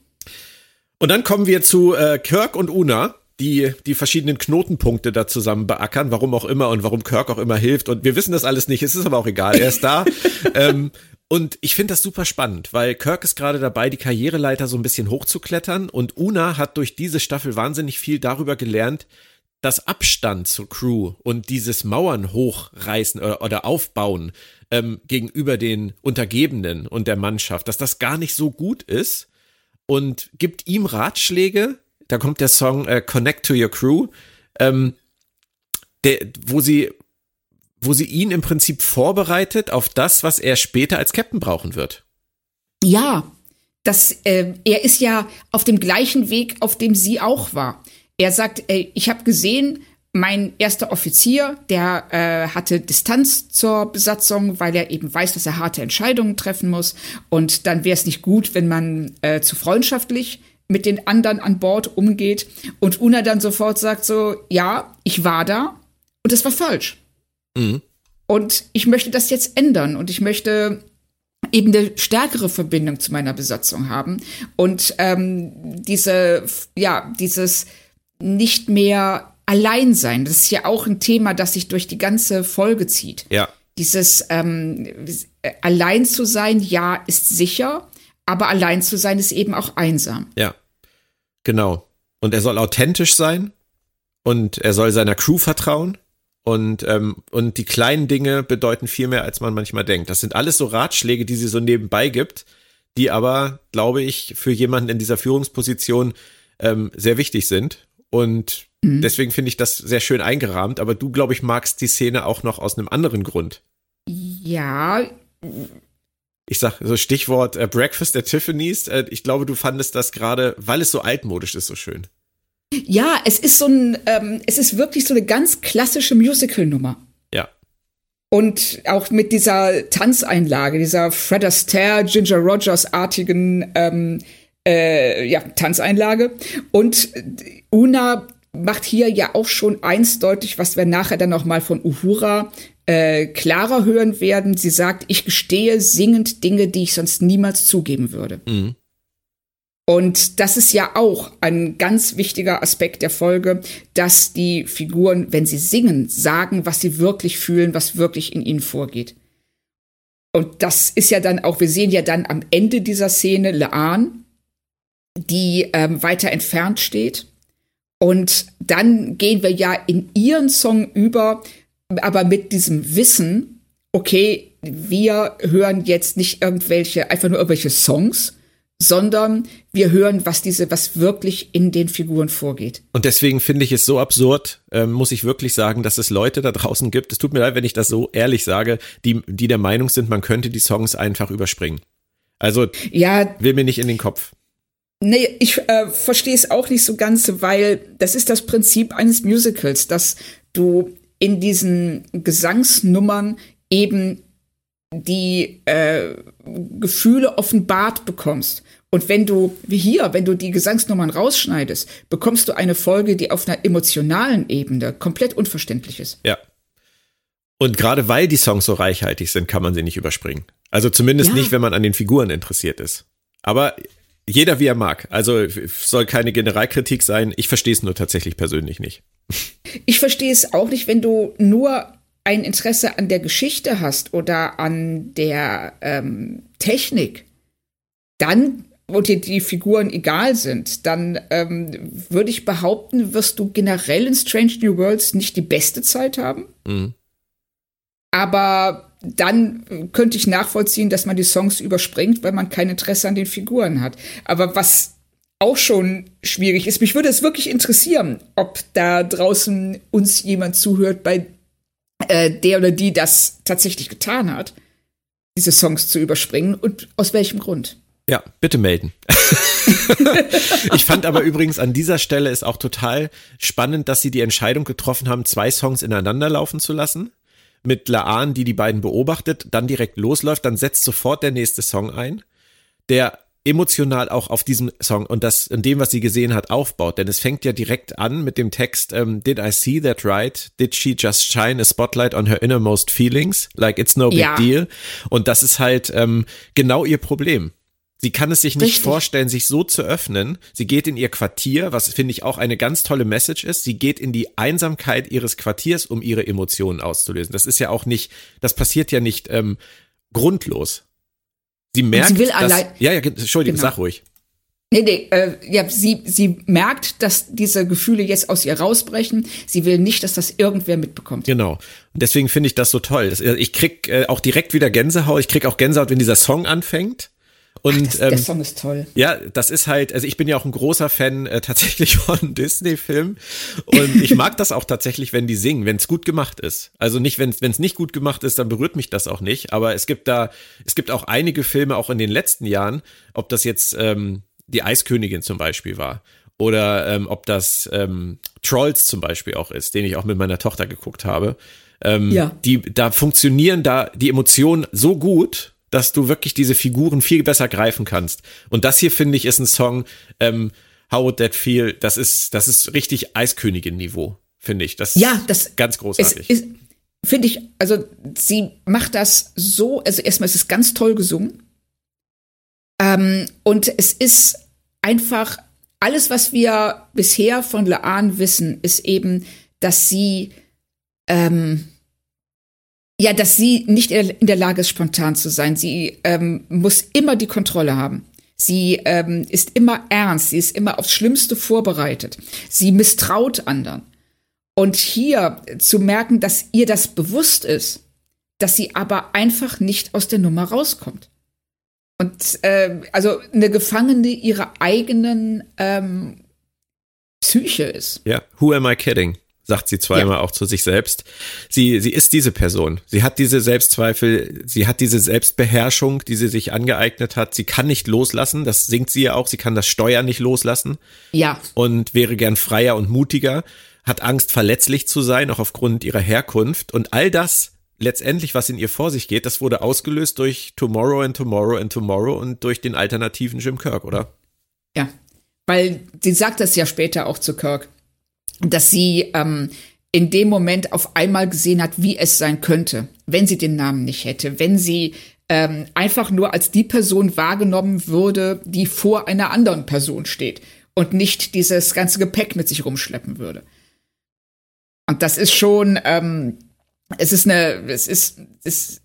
Und dann kommen wir zu äh, Kirk und Una, die die verschiedenen Knotenpunkte da zusammen beackern, warum auch immer und warum Kirk auch immer hilft. Und wir wissen das alles nicht, es ist aber auch egal, er ist da. ähm, und ich finde das super spannend, weil Kirk ist gerade dabei, die Karriereleiter so ein bisschen hochzuklettern und Una hat durch diese Staffel wahnsinnig viel darüber gelernt, dass Abstand zur Crew und dieses Mauern hochreißen oder, oder aufbauen ähm, gegenüber den Untergebenen und der Mannschaft, dass das gar nicht so gut ist und gibt ihm Ratschläge. Da kommt der Song äh, Connect to Your Crew, ähm, der, wo sie, wo sie ihn im Prinzip vorbereitet auf das, was er später als Captain brauchen wird. Ja, das, äh, er ist ja auf dem gleichen Weg, auf dem sie auch war. Er sagt, ey, ich habe gesehen, mein erster Offizier, der äh, hatte Distanz zur Besatzung, weil er eben weiß, dass er harte Entscheidungen treffen muss. Und dann wäre es nicht gut, wenn man äh, zu freundschaftlich mit den anderen an Bord umgeht. Und Una dann sofort sagt so, ja, ich war da und das war falsch. Und ich möchte das jetzt ändern und ich möchte eben eine stärkere Verbindung zu meiner Besatzung haben und ähm, diese ja dieses nicht mehr allein sein das ist ja auch ein Thema das sich durch die ganze Folge zieht Ja. dieses ähm, äh, allein zu sein ja ist sicher aber allein zu sein ist eben auch einsam Ja, genau. Und er soll authentisch sein und er soll seiner Crew vertrauen und ähm, und die kleinen Dinge bedeuten viel mehr, als man manchmal denkt. Das sind alles so Ratschläge, die sie so nebenbei gibt, die aber, glaube ich, für jemanden in dieser Führungsposition ähm, sehr wichtig sind. Und deswegen finde ich das sehr schön eingerahmt. Aber du, glaube ich, magst die Szene auch noch aus einem anderen Grund. ja Ich sag so Stichwort äh, Breakfast at Tiffany's. Äh, ich glaube, du fandest das gerade, weil es so altmodisch ist, so schön. ja es ist so ein ähm, es ist wirklich so eine ganz klassische Musical-Nummer Ja. Und auch mit dieser Tanzeinlage, dieser Fred Astaire, Ginger Rogers-artigen ähm, äh, ja, Tanzeinlage. Und Una macht hier ja auch schon eins deutlich, was wir nachher dann noch mal von Uhura äh, klarer hören werden. Sie sagt, ich gestehe singend Dinge, die ich sonst niemals zugeben würde. Mhm. Und das ist ja auch ein ganz wichtiger Aspekt der Folge, dass die Figuren, wenn sie singen, sagen, was sie wirklich fühlen, was wirklich in ihnen vorgeht. Und das ist ja dann auch, wir sehen ja dann am Ende dieser Szene Laan, die ähm, weiter entfernt steht. Und dann gehen wir ja in ihren Song über, aber mit diesem Wissen, okay, wir hören jetzt nicht irgendwelche, einfach nur irgendwelche Songs, sondern wir hören, was diese, was wirklich in den Figuren vorgeht. Und deswegen finde ich es so absurd, ähm, muss ich wirklich sagen, dass es Leute da draußen gibt. Es tut mir leid, wenn ich das so ehrlich sage, die, die der Meinung sind, man könnte die Songs einfach überspringen. Also Ja, will mir nicht in den Kopf. Nee, ich äh, verstehe es auch nicht so ganz, weil das ist das Prinzip eines Musicals, dass du in diesen Gesangsnummern eben die äh, Gefühle offenbart bekommst. Und wenn du, wie hier, wenn du die Gesangsnummern rausschneidest, bekommst du eine Folge, die auf einer emotionalen Ebene komplett unverständlich ist. Ja. Und gerade weil die Songs so reichhaltig sind, kann man sie nicht überspringen. Also zumindest ja. nicht, wenn man an den Figuren interessiert ist. Aber jeder wie er mag. Also soll keine Generalkritik sein. Ich verstehe es nur tatsächlich persönlich nicht. Ich verstehe es auch nicht, wenn du nur ein Interesse an der Geschichte hast oder an der ähm, Technik. Dann und dir die Figuren egal sind, dann ähm, würde ich behaupten, wirst du generell in Strange New Worlds nicht die beste Zeit haben. Mhm. Aber dann könnte ich nachvollziehen, dass man die Songs überspringt, weil man kein Interesse an den Figuren hat. Aber was auch schon schwierig ist, mich würde es wirklich interessieren, ob da draußen uns jemand zuhört, bei äh, der oder die das tatsächlich getan hat, diese Songs zu überspringen und aus welchem Grund. Ja, bitte melden. ich fand aber übrigens an dieser Stelle ist auch total spannend, dass sie die Entscheidung getroffen haben, zwei Songs ineinander laufen zu lassen mit Laan, die die beiden beobachtet, dann direkt losläuft, dann setzt sofort der nächste Song ein, der emotional auch auf diesem Song und das in dem, was sie gesehen hat, aufbaut. Denn es fängt ja direkt an mit dem Text ähm, Did I see that right? Did she just shine a spotlight on her innermost feelings? Like it's no big ja. deal. Und das ist halt ähm, genau ihr Problem. Sie kann es sich nicht Richtig. vorstellen, sich so zu öffnen. Sie geht in ihr Quartier, was finde ich auch eine ganz tolle Message ist. Sie geht in die Einsamkeit ihres Quartiers, um ihre Emotionen auszulösen. Das ist ja auch nicht, das passiert ja nicht ähm, grundlos. Sie merkt, sie will dass, allein, ja, ja, Entschuldigung, genau. sag ruhig. Nee, nee, äh, ja, sie, sie merkt, dass diese Gefühle jetzt aus ihr rausbrechen. Sie will nicht, dass das irgendwer mitbekommt. Genau. Und deswegen finde ich das so toll. Das, ich krieg äh, auch direkt wieder Gänsehaut. Ich krieg auch Gänsehaut, wenn dieser Song anfängt. Und Ach, das, ähm, der Song ist toll. Ja, das ist halt, also ich bin ja auch ein großer Fan äh, tatsächlich von Disney-Filmen und ich mag das auch tatsächlich, wenn die singen, wenn es gut gemacht ist. Also nicht, wenn es nicht gut gemacht ist, dann berührt mich das auch nicht. Aber es gibt da, es gibt auch einige Filme, auch in den letzten Jahren, ob das jetzt ähm, die Eiskönigin zum Beispiel war oder ähm, ob das ähm, Trolls zum Beispiel auch ist, den ich auch mit meiner Tochter geguckt habe. Ähm, ja. Die, da funktionieren da die Emotionen so gut dass du wirklich diese Figuren viel besser greifen kannst. Und das hier finde ich ist ein Song, ähm, How Would That Feel? Das ist, das ist richtig Eiskönigin-Niveau, finde ich. Das ja, das ist ganz großartig. Ist, finde ich, also sie macht das so, also erstmal ist es ganz toll gesungen. Ähm, und es ist einfach alles, was wir bisher von Laan wissen, ist eben, dass sie ähm, ja, dass sie nicht in der Lage ist, spontan zu sein. Sie ähm, muss immer die Kontrolle haben. Sie ähm, ist immer ernst, sie ist immer aufs Schlimmste vorbereitet. Sie misstraut anderen. Und hier zu merken, dass ihr das bewusst ist, dass sie aber einfach nicht aus der Nummer rauskommt. Und äh, also eine Gefangene ihrer eigenen ähm, Psyche ist. Ja, who am I kidding? Sagt sie zweimal ja. auch zu sich selbst. Sie, sie ist diese Person. Sie hat diese Selbstzweifel, sie hat diese Selbstbeherrschung, die sie sich angeeignet hat. Sie kann nicht loslassen, das singt sie ja auch. Sie kann das Steuern nicht loslassen. Ja. Und wäre gern freier und mutiger, hat Angst, verletzlich zu sein, auch aufgrund ihrer Herkunft. Und all das letztendlich, was in ihr vor sich geht, das wurde ausgelöst durch Tomorrow and Tomorrow and Tomorrow und durch den alternativen Jim Kirk, oder? Ja. Weil sie sagt das ja später auch zu Kirk dass sie ähm, in dem Moment auf einmal gesehen hat, wie es sein könnte, wenn sie den Namen nicht hätte, wenn sie ähm, einfach nur als die Person wahrgenommen würde, die vor einer anderen Person steht und nicht dieses ganze Gepäck mit sich rumschleppen würde. Und das ist schon, ähm, es ist eine, es ist, es ist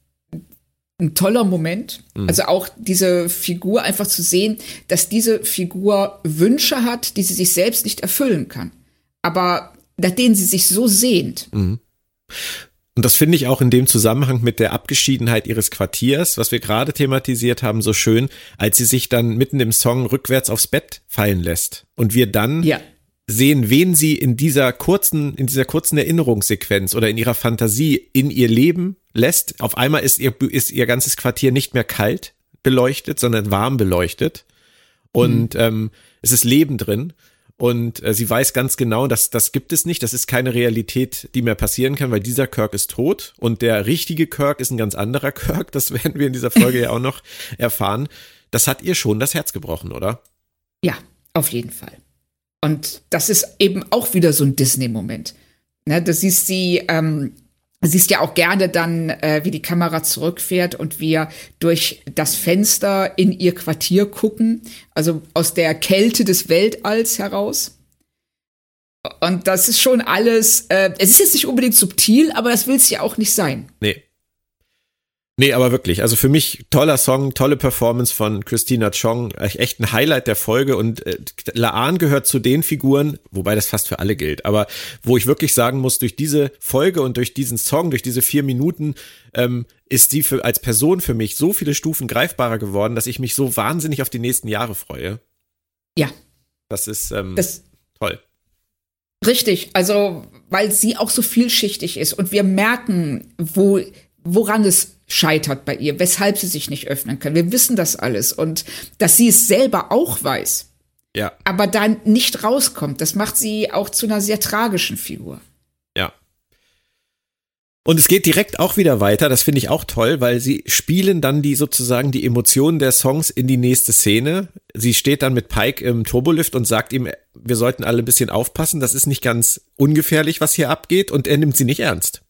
ein toller Moment. Mhm. Also auch diese Figur einfach zu sehen, dass diese Figur Wünsche hat, die sie sich selbst nicht erfüllen kann aber nach denen sie sich so sehnt. Mhm. Und das finde ich auch in dem Zusammenhang mit der Abgeschiedenheit ihres Quartiers, was wir gerade thematisiert haben, so schön, als sie sich dann mitten im Song rückwärts aufs Bett fallen lässt und wir dann ja. sehen, wen sie in dieser kurzen, in dieser kurzen Erinnerungssequenz oder in ihrer Fantasie in ihr Leben lässt. Auf einmal ist ihr, ist ihr ganzes Quartier nicht mehr kalt beleuchtet, sondern warm beleuchtet und mhm. ähm, es ist Leben drin. Und äh, sie weiß ganz genau, dass das gibt es nicht. Das ist keine Realität, die mehr passieren kann, weil dieser Kirk ist tot und der richtige Kirk ist ein ganz anderer Kirk. Das werden wir in dieser Folge ja auch noch erfahren. das hat ihr schon das Herz gebrochen, oder? Ja, auf jeden Fall. Und das ist eben auch wieder so ein Disney-Moment. Ne, du siehst sie, ähm, siehst ja auch gerne dann, äh, wie die Kamera zurückfährt und wir durch das Fenster in ihr Quartier gucken, also aus der Kälte des Weltalls heraus. Und das ist schon alles, äh, es ist jetzt nicht unbedingt subtil, aber das will es ja auch nicht sein. Nee. Nee, aber wirklich. Also für mich toller Song, tolle Performance von Christina Chong. Echt ein Highlight der Folge. Und äh, Laan gehört zu den Figuren, wobei das fast für alle gilt, aber wo ich wirklich sagen muss, durch diese Folge und durch diesen Song, durch diese vier Minuten, ähm, ist sie für, als Person für mich so viele Stufen greifbarer geworden, dass ich mich so wahnsinnig auf die nächsten Jahre freue. Ja. Das ist ähm, das, toll. Richtig, also weil sie auch so vielschichtig ist und wir merken, wo, woran es scheitert bei ihr, weshalb sie sich nicht öffnen kann. Wir wissen das alles und dass sie es selber auch weiß. Ja. Aber dann nicht rauskommt, das macht sie auch zu einer sehr tragischen Figur. Ja. Und es geht direkt auch wieder weiter, das finde ich auch toll, weil sie spielen dann die sozusagen die Emotionen der Songs in die nächste Szene. Sie steht dann mit Pike im Turbolift und sagt ihm, wir sollten alle ein bisschen aufpassen, das ist nicht ganz ungefährlich, was hier abgeht und er nimmt sie nicht ernst.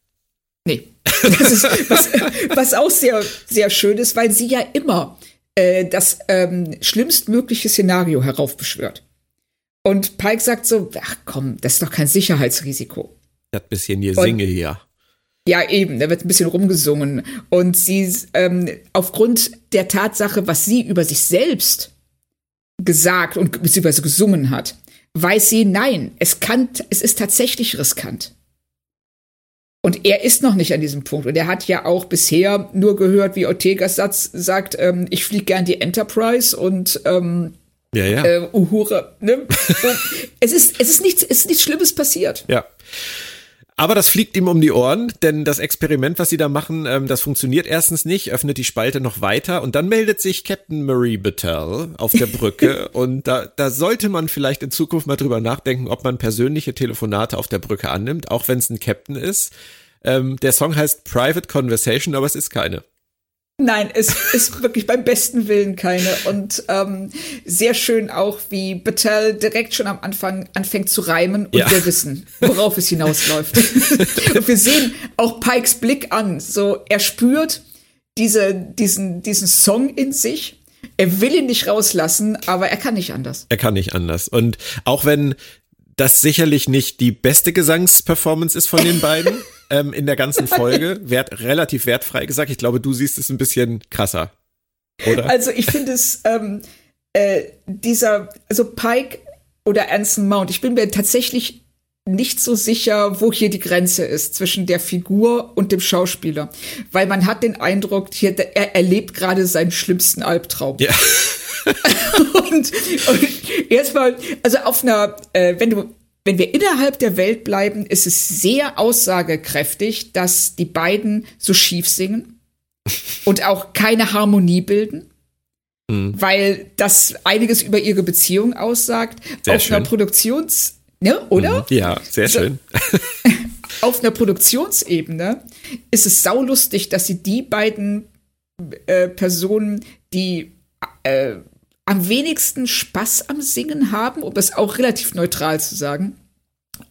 Nee. Das ist, was, was auch sehr, sehr schön ist, weil sie ja immer äh, das ähm, schlimmstmögliche Szenario heraufbeschwört. Und Pike sagt so, ach komm, das ist doch kein Sicherheitsrisiko. Das bisschen hier singe hier. Ja, eben, da wird ein bisschen rumgesungen. Und sie, ähm, aufgrund der Tatsache, was sie über sich selbst gesagt und beziehungsweise gesungen hat, weiß sie, nein, es kann, es ist tatsächlich riskant. Und er ist noch nicht an diesem Punkt. Und er hat ja auch bisher nur gehört, wie Ortegas Satz sagt, ähm, ich fliege gern die Enterprise und ähm, ja, ja. Äh, Uhura. Ne? es, ist, es, ist nichts, es ist nichts Schlimmes passiert. Ja. Aber das fliegt ihm um die Ohren, denn das Experiment, was sie da machen, ähm, das funktioniert erstens nicht, öffnet die Spalte noch weiter und dann meldet sich Captain Marie Battelle auf der Brücke und da, da sollte man vielleicht in Zukunft mal drüber nachdenken, ob man persönliche Telefonate auf der Brücke annimmt, auch wenn es ein Captain ist. Ähm, der Song heißt Private Conversation, aber es ist keine. Nein, es ist wirklich beim besten Willen keine. Und ähm, sehr schön auch, wie Battelle direkt schon am Anfang anfängt zu reimen und ja. wir wissen, worauf es hinausläuft. und wir sehen auch Pikes Blick an. So, er spürt diese, diesen, diesen Song in sich. Er will ihn nicht rauslassen, aber er kann nicht anders. Er kann nicht anders. Und auch wenn das sicherlich nicht die beste Gesangsperformance ist von den beiden ähm, in der ganzen Folge. Wert, relativ wertfrei gesagt. Ich glaube, du siehst es ein bisschen krasser. Oder? Also ich finde es, ähm, äh, dieser, also Pike oder Anson Mount, ich bin mir tatsächlich nicht so sicher, wo hier die Grenze ist zwischen der Figur und dem Schauspieler. Weil man hat den Eindruck, hier, er erlebt gerade seinen schlimmsten Albtraum. Ja. und, und erstmal, also auf einer, äh, wenn du wenn wir innerhalb der Welt bleiben, ist es sehr aussagekräftig, dass die beiden so schief singen und auch keine Harmonie bilden, mhm. weil das einiges über ihre Beziehung aussagt. Sehr auf schön. einer Produktions, ne, oder? Mhm. Ja, sehr schön. auf einer Produktionsebene ist es saulustig, dass sie die beiden äh, Personen, die äh, am wenigsten Spaß am Singen haben, um es auch relativ neutral zu sagen,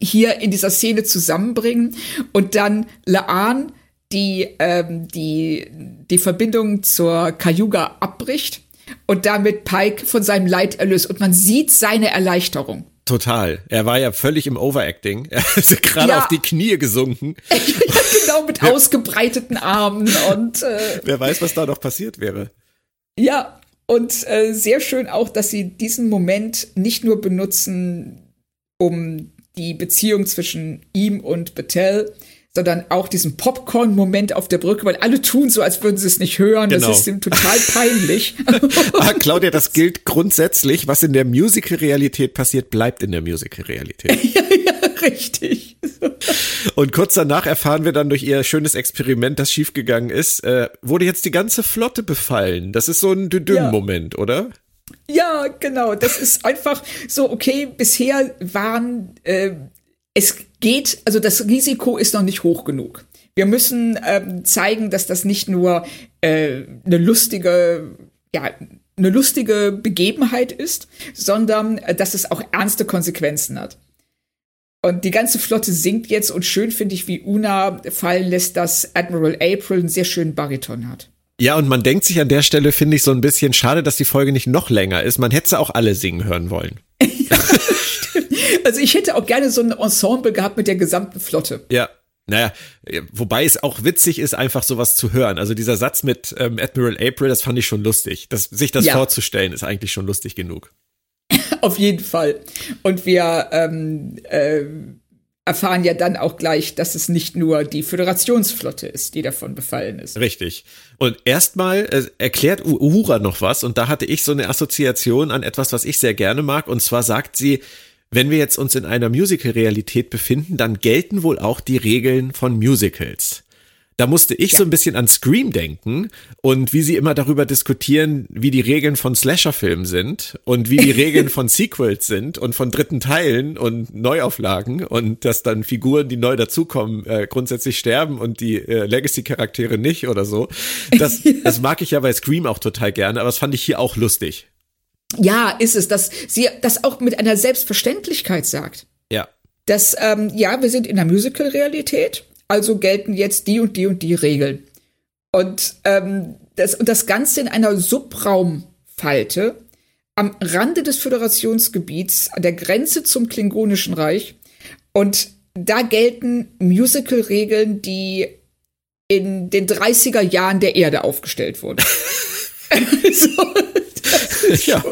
hier in dieser Szene zusammenbringen und dann Laan die, ähm, die, die Verbindung zur Cayuga abbricht und damit Pike von seinem Leid erlöst und man sieht seine Erleichterung. Total. Er war ja völlig im Overacting. Er ist gerade ja. auf die Knie gesunken. genau, mit ausgebreiteten Armen und äh, wer weiß, was da noch passiert wäre. Ja, und äh, sehr schön auch, dass sie diesen Moment nicht nur benutzen, um die Beziehung zwischen ihm und Battelle, sondern auch diesen Popcorn-Moment auf der Brücke, weil alle tun so, als würden sie es nicht hören. Genau. Das ist ihm total peinlich. ah, Claudia, das gilt grundsätzlich. Was in der Musical-Realität passiert, bleibt in der Musical-Realität. ja, ja, richtig. Und kurz danach erfahren wir dann durch ihr schönes Experiment, das schiefgegangen ist, äh, wurde jetzt die ganze Flotte befallen. Das ist so ein Düdüm-Moment, ja. oder? Ja, genau. Das ist einfach so, okay, bisher waren, äh, es geht, also das Risiko ist noch nicht hoch genug. Wir müssen ähm, zeigen, dass das nicht nur äh, eine lustige, ja, eine lustige Begebenheit ist, sondern äh, dass es auch ernste Konsequenzen hat. Und die ganze Flotte singt jetzt und schön finde ich, wie Una fallen lässt, dass Admiral April einen sehr schönen Bariton hat. Ja, und man denkt sich an der Stelle, finde ich so ein bisschen schade, dass die Folge nicht noch länger ist. Man hätte sie auch alle singen hören wollen. ja, also ich hätte auch gerne so ein Ensemble gehabt mit der gesamten Flotte. Ja. Naja, wobei es auch witzig ist, einfach sowas zu hören. Also dieser Satz mit ähm, Admiral April, das fand ich schon lustig. Das, sich das ja. vorzustellen, ist eigentlich schon lustig genug. Auf jeden Fall. Und wir ähm, äh, erfahren ja dann auch gleich, dass es nicht nur die Föderationsflotte ist, die davon befallen ist. Richtig. Und erstmal äh, erklärt Uhura noch was und da hatte ich so eine Assoziation an etwas, was ich sehr gerne mag. Und zwar sagt sie, wenn wir jetzt uns in einer Musical-Realität befinden, dann gelten wohl auch die Regeln von Musicals. Da musste ich ja. so ein bisschen an Scream denken und wie sie immer darüber diskutieren, wie die Regeln von Slasher-Filmen sind und wie die Regeln von Sequels sind und von dritten Teilen und Neuauflagen und dass dann Figuren, die neu dazukommen, äh, grundsätzlich sterben und die äh, Legacy-Charaktere nicht oder so. Das, das mag ich ja bei Scream auch total gerne, aber das fand ich hier auch lustig. Ja, ist es, dass sie das auch mit einer Selbstverständlichkeit sagt. Ja. Dass, ähm, ja, wir sind in der Musical-Realität also gelten jetzt die und die und die Regeln. Und, ähm, das, und das Ganze in einer Subraumfalte am Rande des Föderationsgebiets, an der Grenze zum Klingonischen Reich. Und da gelten Musical-Regeln, die in den 30er Jahren der Erde aufgestellt wurden. so, ja.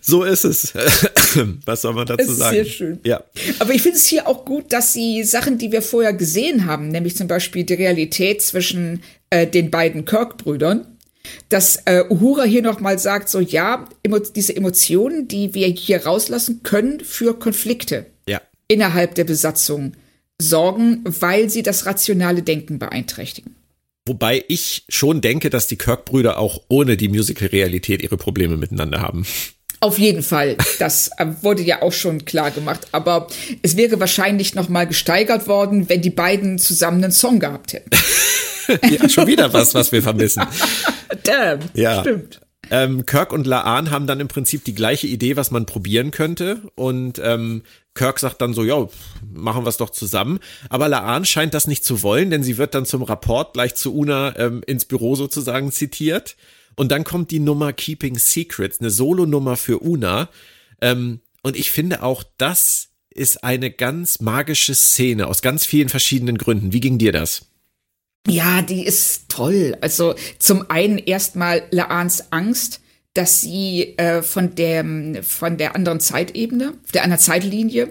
So ist es. Was soll man dazu sagen? Sehr schön. Ja. Aber ich finde es hier auch gut, dass sie Sachen, die wir vorher gesehen haben, nämlich zum Beispiel die Realität zwischen äh, den beiden Kirk-Brüdern, dass äh, Uhura hier nochmal sagt, so ja, emo diese Emotionen, die wir hier rauslassen, können für Konflikte ja. innerhalb der Besatzung sorgen, weil sie das rationale Denken beeinträchtigen. Wobei ich schon denke, dass die Kirk-Brüder auch ohne die Musical-Realität ihre Probleme miteinander haben. Auf jeden Fall. Das äh, wurde ja auch schon klar gemacht. Aber es wäre wahrscheinlich noch mal gesteigert worden, wenn die beiden zusammen einen Song gehabt hätten. ja, schon wieder was, was wir vermissen. Damn. Ja. Stimmt. Ähm, Kirk und Laan haben dann im Prinzip die gleiche Idee, was man probieren könnte. Und ähm, Kirk sagt dann so, ja, machen wir es doch zusammen. Aber Laan scheint das nicht zu wollen, denn sie wird dann zum Rapport gleich zu Una ähm, ins Büro sozusagen zitiert. Und dann kommt die Nummer Keeping Secrets, eine Solo-Nummer für Una. Ähm, und ich finde auch, das ist eine ganz magische Szene aus ganz vielen verschiedenen Gründen. Wie ging dir das? Ja, die ist toll. Also zum einen erstmal Laans Angst, dass sie äh, von der von der anderen Zeitebene, der einer Zeitlinie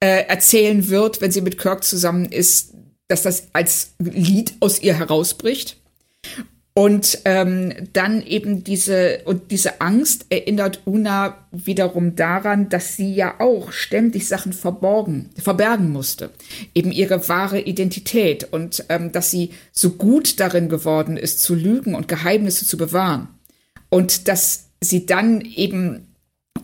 äh, erzählen wird, wenn sie mit Kirk zusammen ist, dass das als Lied aus ihr herausbricht. Und ähm, dann eben diese und diese Angst erinnert Una wiederum daran, dass sie ja auch ständig Sachen verborgen, verbergen musste, eben ihre wahre Identität und ähm, dass sie so gut darin geworden ist, zu lügen und Geheimnisse zu bewahren. Und dass sie dann eben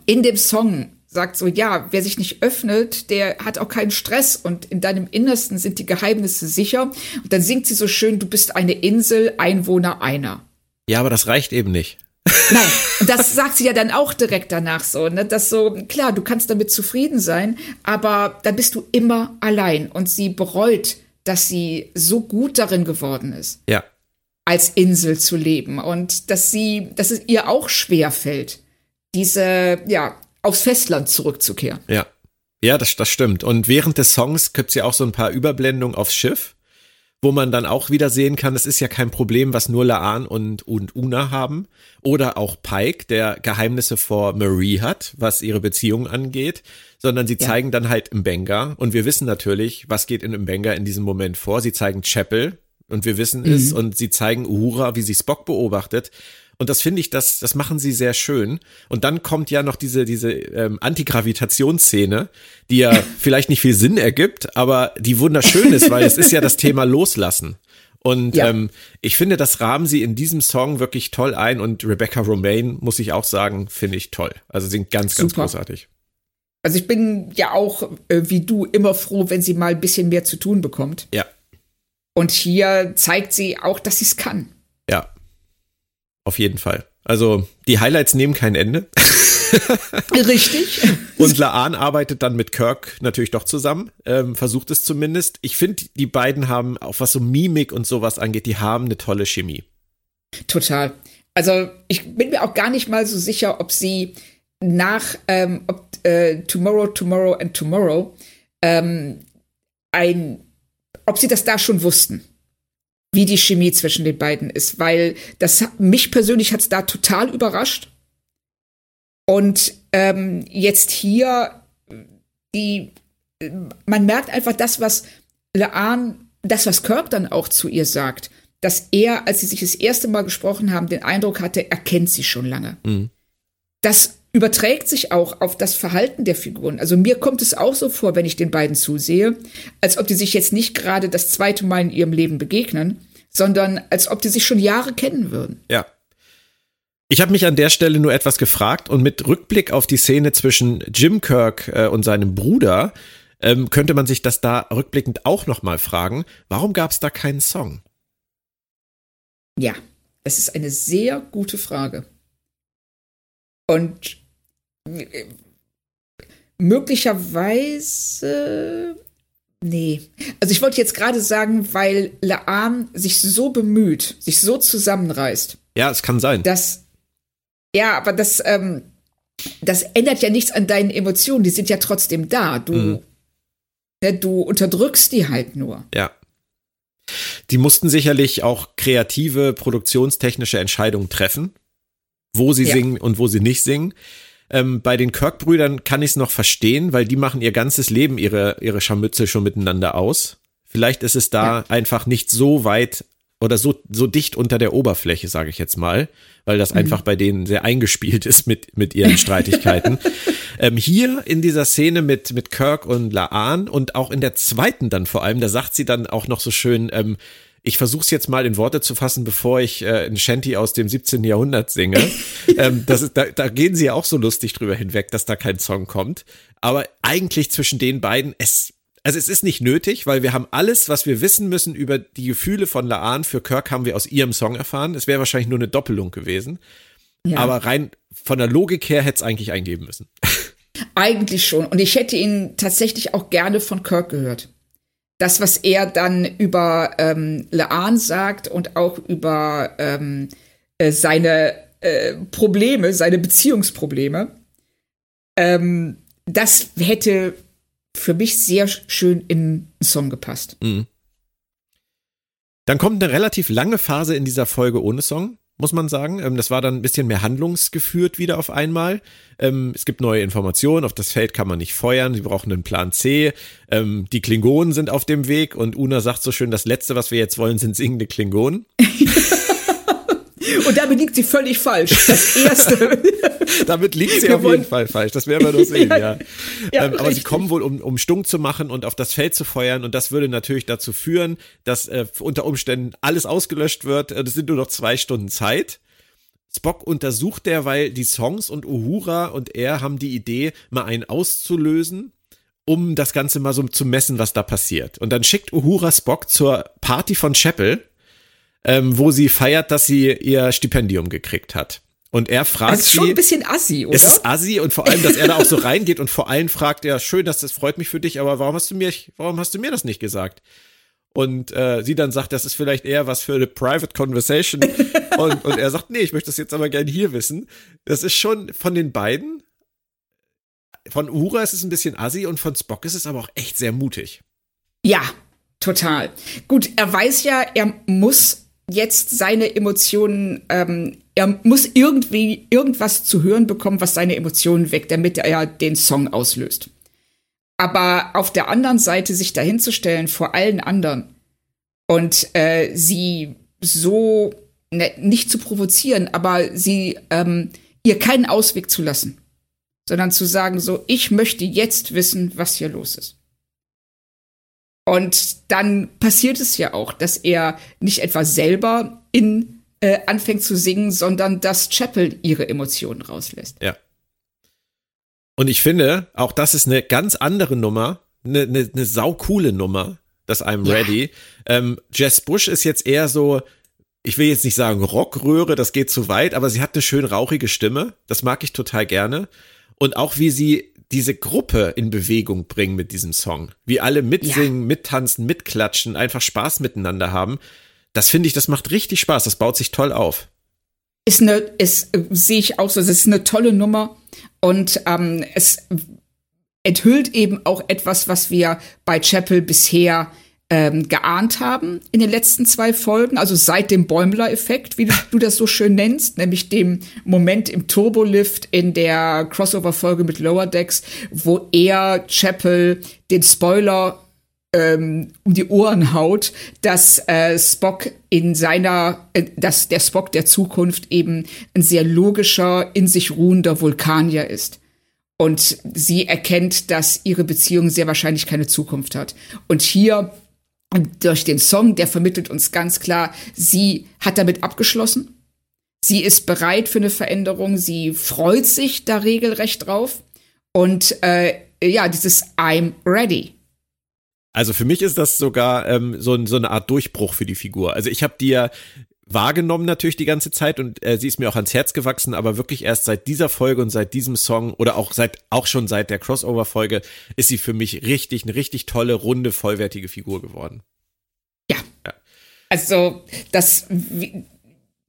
in dem Song sagt so, ja, wer sich nicht öffnet, der hat auch keinen Stress und in deinem Innersten sind die Geheimnisse sicher. Und dann singt sie so schön, du bist eine Insel, Einwohner einer. Ja, aber das reicht eben nicht. Nein, und das sagt sie ja dann auch direkt danach so, ne, dass so, klar, du kannst damit zufrieden sein, aber dann bist du immer allein und sie bereut, dass sie so gut darin geworden ist. Ja. Als Insel zu leben und dass sie, dass es ihr auch schwer fällt, diese, ja, aufs Festland zurückzukehren. Ja. Ja, das, das stimmt. Und während des Songs gibt's ja auch so ein paar Überblendungen aufs Schiff, wo man dann auch wieder sehen kann, es ist ja kein Problem, was nur Laan und, und Una haben. Oder auch Pike, der Geheimnisse vor Marie hat, was ihre Beziehung angeht, sondern sie ja. zeigen dann halt Mbenga. Und wir wissen natürlich, was geht in Mbenga in diesem Moment vor. Sie zeigen Chapel und wir wissen mhm. es und sie zeigen Uhura, wie sie Spock beobachtet. Und das finde ich, das, das machen sie sehr schön. Und dann kommt ja noch diese, diese ähm, Antigravitationsszene, die ja vielleicht nicht viel Sinn ergibt, aber die wunderschön ist, weil es ist ja das Thema Loslassen. Und ja. ähm, ich finde, das rahmen sie in diesem Song wirklich toll ein. Und Rebecca Romaine, muss ich auch sagen, finde ich toll. Also sind ganz, ganz Super. großartig. Also ich bin ja auch, äh, wie du, immer froh, wenn sie mal ein bisschen mehr zu tun bekommt. Ja. Und hier zeigt sie auch, dass sie es kann. Auf jeden Fall. Also die Highlights nehmen kein Ende. Richtig. Und Laan arbeitet dann mit Kirk natürlich doch zusammen, ähm, versucht es zumindest. Ich finde, die beiden haben, auch was so Mimik und sowas angeht, die haben eine tolle Chemie. Total. Also ich bin mir auch gar nicht mal so sicher, ob sie nach ähm, ob, äh, Tomorrow, Tomorrow and Tomorrow ähm, ein, ob sie das da schon wussten, wie die Chemie zwischen den beiden ist, weil das mich persönlich hat es da total überrascht. Und ähm, jetzt hier die, man merkt einfach das, was Laan, das, was Kirk dann auch zu ihr sagt, dass er, als sie sich das erste Mal gesprochen haben, den Eindruck hatte, er kennt sie schon lange. Mhm. Das überträgt sich auch auf das Verhalten der Figuren. Also mir kommt es auch so vor, wenn ich den beiden zusehe, als ob die sich jetzt nicht gerade das zweite Mal in ihrem Leben begegnen, sondern als ob die sich schon Jahre kennen würden. Ja. Ich habe mich an der Stelle nur etwas gefragt und mit Rückblick auf die Szene zwischen Jim Kirk äh, und seinem Bruder ähm, könnte man sich das da rückblickend auch noch mal fragen. Warum gab es da keinen Song? Ja, das ist eine sehr gute Frage. Und möglicherweise. Nee. Also ich wollte jetzt gerade sagen, weil Laan sich so bemüht, sich so zusammenreißt. Ja, es kann sein. Dass, ja, aber das, ähm, das ändert ja nichts an deinen Emotionen. Die sind ja trotzdem da. Du, mhm. ne, du unterdrückst die halt nur. Ja. Die mussten sicherlich auch kreative, produktionstechnische Entscheidungen treffen, wo sie ja. singen und wo sie nicht singen. Ähm, bei den Kirk-Brüdern kann ich es noch verstehen, weil die machen ihr ganzes Leben ihre, ihre Scharmützel schon miteinander aus. Vielleicht ist es da ja. einfach nicht so weit oder so, so dicht unter der Oberfläche, sage ich jetzt mal, weil das mhm. einfach bei denen sehr eingespielt ist mit, mit ihren Streitigkeiten. ähm, hier in dieser Szene mit, mit Kirk und Laan und auch in der zweiten dann vor allem, da sagt sie dann auch noch so schön, ähm, ich versuche es jetzt mal in Worte zu fassen, bevor ich äh, ein Shanty aus dem 17. Jahrhundert singe. ähm, das ist, da, da gehen sie ja auch so lustig drüber hinweg, dass da kein Song kommt. Aber eigentlich zwischen den beiden, es, also es ist nicht nötig, weil wir haben alles, was wir wissen müssen über die Gefühle von Laan für Kirk, haben wir aus ihrem Song erfahren. Es wäre wahrscheinlich nur eine Doppelung gewesen. Ja. Aber rein von der Logik her hätte es eigentlich eingeben müssen. Eigentlich schon. Und ich hätte ihn tatsächlich auch gerne von Kirk gehört das, was er dann über ähm, Laan sagt und auch über ähm, äh, seine äh, Probleme, seine Beziehungsprobleme, ähm, das hätte für mich sehr schön in einen Song gepasst. Mhm. Dann kommt eine relativ lange Phase in dieser Folge ohne Song muss man sagen. Ähm, das war dann ein bisschen mehr handlungsgeführt wieder auf einmal. Ähm, es gibt neue Informationen, auf das Feld kann man nicht feuern, sie brauchen einen Plan C. Ähm, die Klingonen sind auf dem Weg und Una sagt so schön, das Letzte, was wir jetzt wollen, sind singende Klingonen. Und damit liegt sie völlig falsch. Das erste. damit liegt sie wir auf jeden Fall falsch. Das werden wir noch sehen, ja. ja. ja ähm, aber sie kommen wohl, um, um Stunk zu machen und auf das Feld zu feuern. Und das würde natürlich dazu führen, dass äh, unter Umständen alles ausgelöscht wird. Es sind nur noch zwei Stunden Zeit. Spock untersucht derweil die Songs und Uhura und er haben die Idee, mal einen auszulösen um das Ganze mal so zu messen, was da passiert. Und dann schickt Uhura Spock zur Party von Chapel ähm, wo sie feiert, dass sie ihr Stipendium gekriegt hat. Und er fragt sie. Es ist schon ein bisschen assi, oder? Es ist assi und vor allem, dass er da auch so reingeht und vor allem fragt er, schön, dass das freut mich für dich, aber warum hast du mir, warum hast du mir das nicht gesagt? Und äh, sie dann sagt, das ist vielleicht eher was für eine Private Conversation. und, und er sagt, nee, ich möchte das jetzt aber gerne hier wissen. Das ist schon von den beiden. Von Uhura ist es ein bisschen assi und von Spock ist es aber auch echt sehr mutig. Ja, total. Gut, er weiß ja, er muss jetzt seine Emotionen, ähm, er muss irgendwie irgendwas zu hören bekommen, was seine Emotionen weckt, damit er den Song auslöst. Aber auf der anderen Seite sich dahinzustellen vor allen anderen und äh, sie so ne, nicht zu provozieren, aber sie ähm, ihr keinen Ausweg zu lassen, sondern zu sagen so, ich möchte jetzt wissen, was hier los ist. Und dann passiert es ja auch, dass er nicht etwa selber in äh, anfängt zu singen, sondern dass Chapel ihre Emotionen rauslässt. Ja. Und ich finde, auch das ist eine ganz andere Nummer, eine, eine, eine saukoole Nummer, das I'm ja. Ready. Ähm, Jess Bush ist jetzt eher so, ich will jetzt nicht sagen Rockröhre, das geht zu weit, aber sie hat eine schön rauchige Stimme. Das mag ich total gerne. Und auch wie sie diese Gruppe in Bewegung bringen mit diesem Song. Wie alle mitsingen, ja. mittanzen, mitklatschen, einfach Spaß miteinander haben. Das finde ich, das macht richtig Spaß. Das baut sich toll auf. Ist eine, ist, äh, sehe ich auch so, es ist eine tolle Nummer und ähm, es enthüllt eben auch etwas, was wir bei Chapel bisher ähm, geahnt haben in den letzten zwei Folgen, also seit dem Bäumler-Effekt, wie du, das so schön nennst, nämlich dem Moment im Turbolift in der Crossover-Folge mit Lower Decks, wo er Chapel den Spoiler ähm, um die Ohren haut, dass äh, Spock in seiner, äh, dass der Spock der Zukunft eben ein sehr logischer, in sich ruhender Vulkanier ist. Und sie erkennt, dass ihre Beziehung sehr wahrscheinlich keine Zukunft hat. Und hier durch den Song, der vermittelt uns ganz klar, sie hat damit abgeschlossen. Sie ist bereit für eine Veränderung. Sie freut sich da regelrecht drauf. Und äh, ja, dieses I'm ready. Also für mich ist das sogar ähm, so, so eine Art Durchbruch für die Figur. Also ich habe die ja wahrgenommen natürlich die ganze Zeit und äh, sie ist mir auch ans Herz gewachsen, aber wirklich erst seit dieser Folge und seit diesem Song oder auch seit auch schon seit der Crossover Folge ist sie für mich richtig eine richtig tolle runde vollwertige Figur geworden. Ja. ja. Also das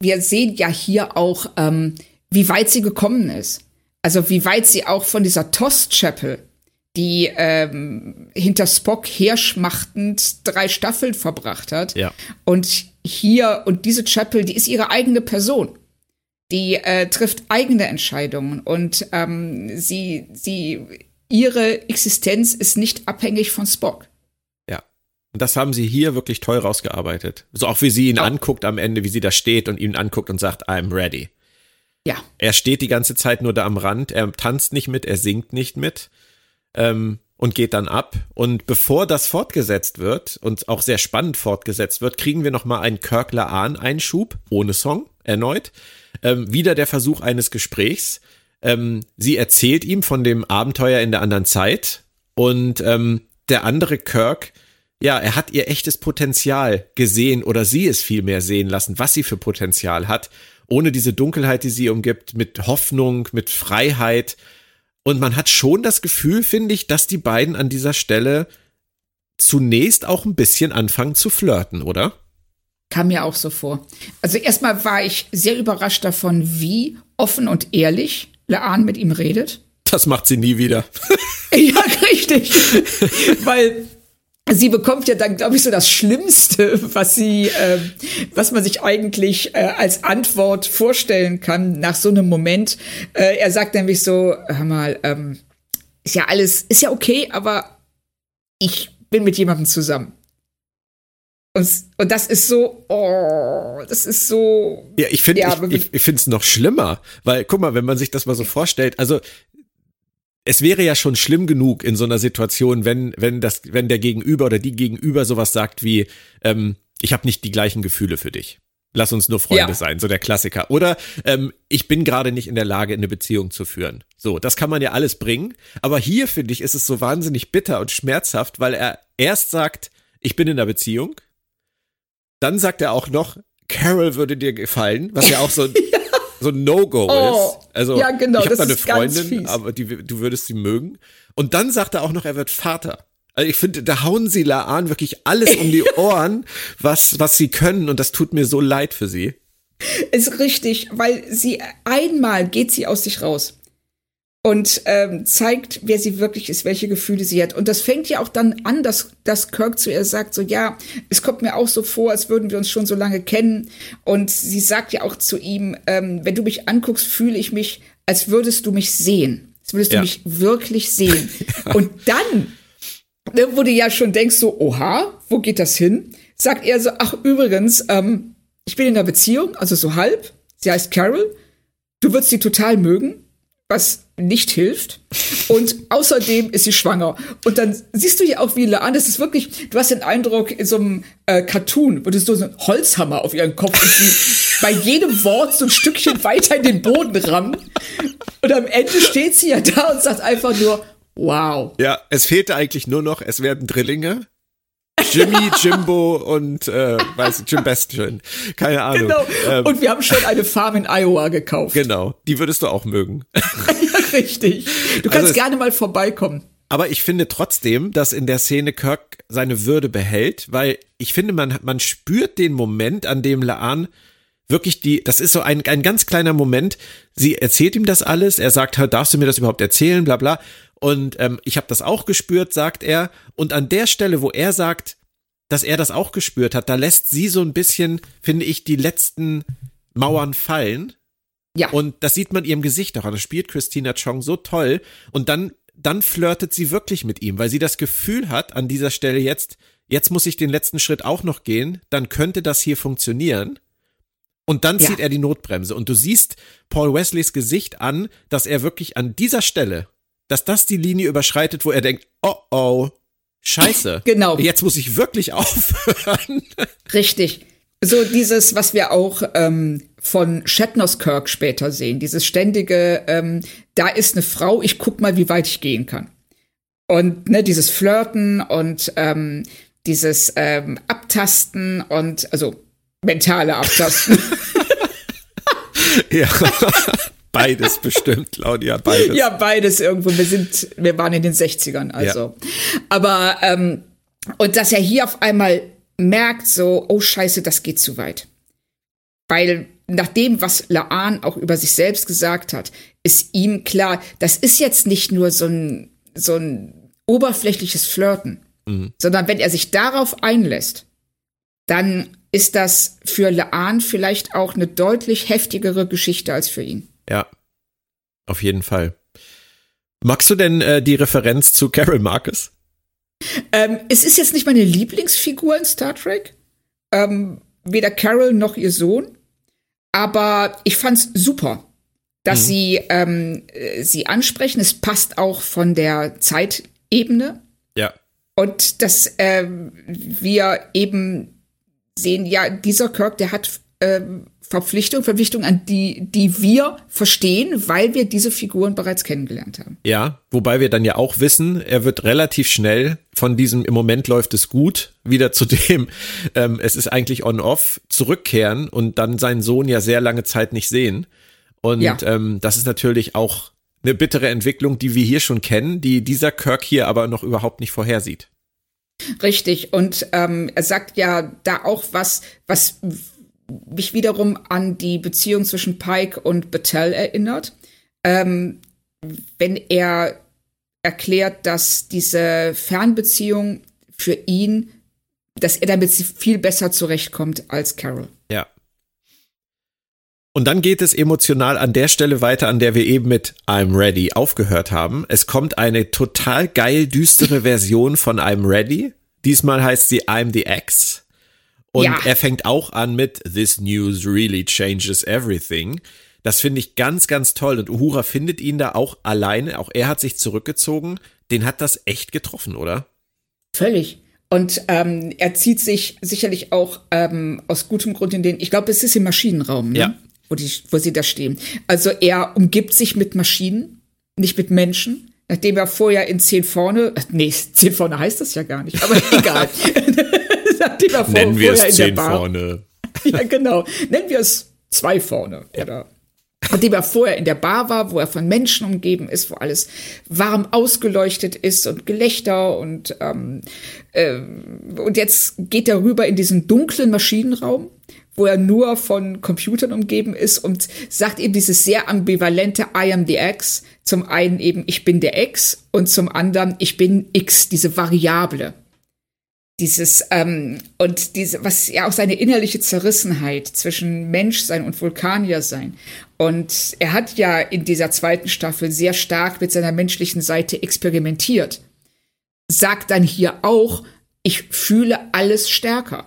wir sehen ja hier auch ähm, wie weit sie gekommen ist. Also wie weit sie auch von dieser Tost Chapel die ähm, hinter Spock herschmachtend drei Staffeln verbracht hat. Ja. Und hier, und diese Chapel, die ist ihre eigene Person. Die äh, trifft eigene Entscheidungen und ähm, sie, sie, ihre Existenz ist nicht abhängig von Spock. Ja. Und das haben sie hier wirklich toll rausgearbeitet. So auch wie sie ihn ja. anguckt am Ende, wie sie da steht und ihn anguckt und sagt, I'm ready. Ja. Er steht die ganze Zeit nur da am Rand, er tanzt nicht mit, er singt nicht mit ähm, und geht dann ab. Und bevor das fortgesetzt wird und auch sehr spannend fortgesetzt wird, kriegen wir nochmal einen Kirkler Ahn Einschub ohne Song erneut. Ähm, wieder der Versuch eines Gesprächs. Ähm, sie erzählt ihm von dem Abenteuer in der anderen Zeit und ähm, der andere Kirk, ja, er hat ihr echtes Potenzial gesehen oder sie es vielmehr sehen lassen, was sie für Potenzial hat, ohne diese Dunkelheit, die sie umgibt, mit Hoffnung, mit Freiheit und man hat schon das Gefühl, finde ich, dass die beiden an dieser Stelle zunächst auch ein bisschen anfangen zu flirten, oder? Kam mir auch so vor. Also erstmal war ich sehr überrascht davon, wie offen und ehrlich Laan mit ihm redet. Das macht sie nie wieder. ja, richtig. Weil sie bekommt ja dann, glaube ich, so das Schlimmste, was sie, äh, was man sich eigentlich äh, als Antwort vorstellen kann nach so einem Moment. Äh, er sagt nämlich so, hör mal, ähm, ist ja alles, ist ja okay, aber ich bin mit jemandem zusammen. Und, und das ist so, oh, das ist so. Ja, ich finde, ja, ich, ich, ich finde es noch schlimmer, weil guck mal, wenn man sich das mal so vorstellt, also es wäre ja schon schlimm genug in so einer Situation, wenn, wenn das, wenn der Gegenüber oder die Gegenüber sowas sagt wie, ähm, ich habe nicht die gleichen Gefühle für dich. Lass uns nur Freunde ja. sein, so der Klassiker. Oder ähm, ich bin gerade nicht in der Lage, eine Beziehung zu führen. So, das kann man ja alles bringen. Aber hier, finde ich, ist es so wahnsinnig bitter und schmerzhaft, weil er erst sagt, ich bin in einer Beziehung. Dann sagt er auch noch, Carol würde dir gefallen, was ja auch so ja so ein No-Go oh, ist. Also ja, genau, ich habe eine Freundin, aber die, du würdest sie mögen. Und dann sagt er auch noch, er wird Vater. Also ich finde, da hauen sie Laan wirklich alles um die Ohren, was, was sie können. Und das tut mir so leid für sie. Ist richtig, weil sie einmal geht sie aus sich raus und ähm, zeigt, wer sie wirklich ist, welche Gefühle sie hat. Und das fängt ja auch dann an, dass, dass Kirk zu ihr sagt, so ja, es kommt mir auch so vor, als würden wir uns schon so lange kennen. Und sie sagt ja auch zu ihm, ähm, wenn du mich anguckst, fühle ich mich, als würdest du mich sehen. Als würdest ja. du mich wirklich sehen. Und dann, ne, wo du ja schon denkst, so, oha, wo geht das hin? Sagt er so, ach übrigens, ähm, ich bin in einer Beziehung, also so halb. Sie heißt Carol. Du würdest sie total mögen was nicht hilft. Und außerdem ist sie schwanger. Und dann siehst du ja auch, wie Laan, das ist wirklich, du hast den Eindruck, in so einem äh, Cartoon würdest du so einen Holzhammer auf ihren Kopf und sie bei jedem Wort so ein Stückchen weiter in den Boden rammen. Und am Ende steht sie ja da und sagt einfach nur, wow. Ja, es fehlte eigentlich nur noch, es werden Drillinge. Jimmy, Jimbo und äh, weiß Jim Bestien. Keine Ahnung. Genau. Ähm, und wir haben schon eine Farm in Iowa gekauft. Genau. Die würdest du auch mögen. ja, richtig. Du kannst also gerne mal vorbeikommen. Aber ich finde trotzdem, dass in der Szene Kirk seine Würde behält, weil ich finde, man, man spürt den Moment, an dem Laan wirklich die, das ist so ein, ein ganz kleiner Moment. Sie erzählt ihm das alles. Er sagt, darfst du mir das überhaupt erzählen, bla bla. Und ähm, ich habe das auch gespürt, sagt er. Und an der Stelle, wo er sagt, dass er das auch gespürt hat, da lässt sie so ein bisschen, finde ich, die letzten Mauern fallen. Ja. Und das sieht man ihrem Gesicht auch an. Das spielt Christina Chong so toll. Und dann, dann flirtet sie wirklich mit ihm, weil sie das Gefühl hat, an dieser Stelle jetzt, jetzt muss ich den letzten Schritt auch noch gehen, dann könnte das hier funktionieren. Und dann zieht ja. er die Notbremse. Und du siehst Paul Wesleys Gesicht an, dass er wirklich an dieser Stelle, dass das die Linie überschreitet, wo er denkt, oh oh, scheiße. Genau. Jetzt muss ich wirklich aufhören. Richtig. So dieses, was wir auch ähm, von Shatners Kirk später sehen, dieses ständige, ähm, da ist eine Frau, ich guck mal, wie weit ich gehen kann. Und ne, dieses Flirten und ähm, dieses ähm, Abtasten und also mentale Abtasten. ja. Beides bestimmt, Claudia, beides. Ja, beides irgendwo. Wir sind, wir waren in den 60ern, also. Ja. Aber, ähm, und dass er hier auf einmal merkt, so, oh Scheiße, das geht zu weit. Weil nach dem, was Laan auch über sich selbst gesagt hat, ist ihm klar, das ist jetzt nicht nur so ein, so ein oberflächliches Flirten, mhm. sondern wenn er sich darauf einlässt, dann ist das für Laan vielleicht auch eine deutlich heftigere Geschichte als für ihn. Ja, auf jeden Fall. Magst du denn äh, die Referenz zu Carol Marcus? Ähm, es ist jetzt nicht meine Lieblingsfigur in Star Trek. Ähm, weder Carol noch ihr Sohn. Aber ich fand's super, dass mhm. sie ähm, äh, sie ansprechen. Es passt auch von der Zeitebene. Ja. Und dass ähm, wir eben sehen, ja, dieser Kirk, der hat ähm, Verpflichtung, Verpflichtung, an die, die wir verstehen, weil wir diese Figuren bereits kennengelernt haben. Ja, wobei wir dann ja auch wissen, er wird relativ schnell von diesem im Moment läuft es gut wieder zu dem, ähm, es ist eigentlich on-off zurückkehren und dann seinen Sohn ja sehr lange Zeit nicht sehen. Und ja. ähm, das ist natürlich auch eine bittere Entwicklung, die wir hier schon kennen, die dieser Kirk hier aber noch überhaupt nicht vorhersieht. Richtig. Und ähm, er sagt ja da auch was, was mich wiederum an die Beziehung zwischen Pike und Battelle erinnert. Ähm, wenn er erklärt, dass diese Fernbeziehung für ihn, dass er damit viel besser zurechtkommt als Carol. Ja. Und dann geht es emotional an der Stelle weiter, an der wir eben mit I'm Ready aufgehört haben. Es kommt eine total geil düstere Version von I'm Ready. Diesmal heißt sie I'm the Ex. Und ja. er fängt auch an mit This news really changes everything. Das finde ich ganz, ganz toll. Und Uhura findet ihn da auch alleine. Auch er hat sich zurückgezogen. Den hat das echt getroffen, oder? Völlig. Und ähm, er zieht sich sicherlich auch ähm, aus gutem Grund in den, ich glaube, es ist im Maschinenraum, ne? ja. wo, die, wo sie da stehen. Also er umgibt sich mit Maschinen, nicht mit Menschen, nachdem er vorher in zehn vorne, nee, zehn vorne heißt das ja gar nicht, aber egal. die war vor, Nennen wir es zehn vorne. ja, genau. Nennen wir es zwei vorne. Ja. Oder nachdem er vorher in der Bar war, wo er von Menschen umgeben ist, wo alles warm ausgeleuchtet ist und Gelächter und ähm, äh, und jetzt geht er rüber in diesen dunklen Maschinenraum, wo er nur von Computern umgeben ist und sagt eben dieses sehr ambivalente I am the X. Zum einen eben ich bin der X und zum anderen ich bin X, diese Variable dieses ähm, und diese was ja auch seine innerliche Zerrissenheit zwischen Menschsein und Vulkaniersein und er hat ja in dieser zweiten Staffel sehr stark mit seiner menschlichen Seite experimentiert. Sagt dann hier auch ich fühle alles stärker.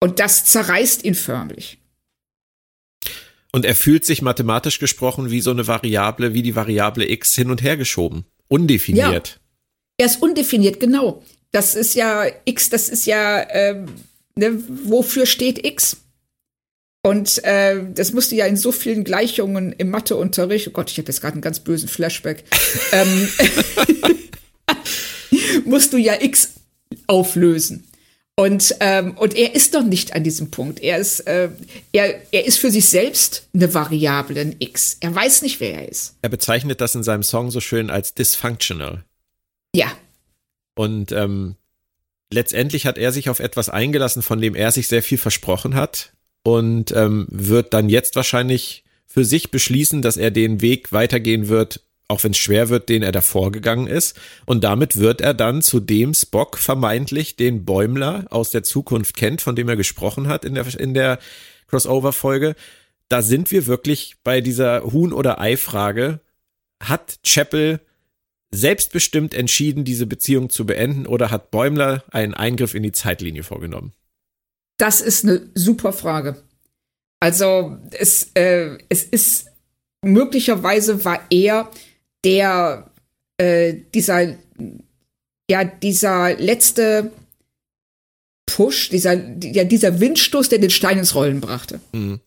Und das zerreißt ihn förmlich. Und er fühlt sich mathematisch gesprochen wie so eine Variable wie die Variable x hin und her geschoben. Undefiniert. Ja. Er ist undefiniert, genau. Das ist ja X, das ist ja, ähm, ne, wofür steht X? Und äh, das musste ja in so vielen Gleichungen im Matheunterricht, oh Gott, ich habe jetzt gerade einen ganz bösen Flashback, ähm, musst du ja X auflösen. Und, ähm, und er ist noch nicht an diesem Punkt. Er ist, äh, er, er ist für sich selbst eine Variable, ein X. Er weiß nicht, wer er ist. Er bezeichnet das in seinem Song so schön als dysfunctional. Ja. Und ähm, letztendlich hat er sich auf etwas eingelassen, von dem er sich sehr viel versprochen hat und ähm, wird dann jetzt wahrscheinlich für sich beschließen, dass er den Weg weitergehen wird, auch wenn es schwer wird, den er davor gegangen ist. Und damit wird er dann zu dem Spock vermeintlich, den Bäumler aus der Zukunft kennt, von dem er gesprochen hat in der, in der Crossover-Folge. Da sind wir wirklich bei dieser Huhn- oder Ei-Frage. Hat Chapel selbstbestimmt entschieden, diese Beziehung zu beenden oder hat Bäumler einen Eingriff in die Zeitlinie vorgenommen? Das ist eine super Frage. Also es, äh, es ist möglicherweise war er der äh, dieser ja dieser letzte Push, dieser ja dieser Windstoß, der den Stein ins Rollen brachte. Mhm.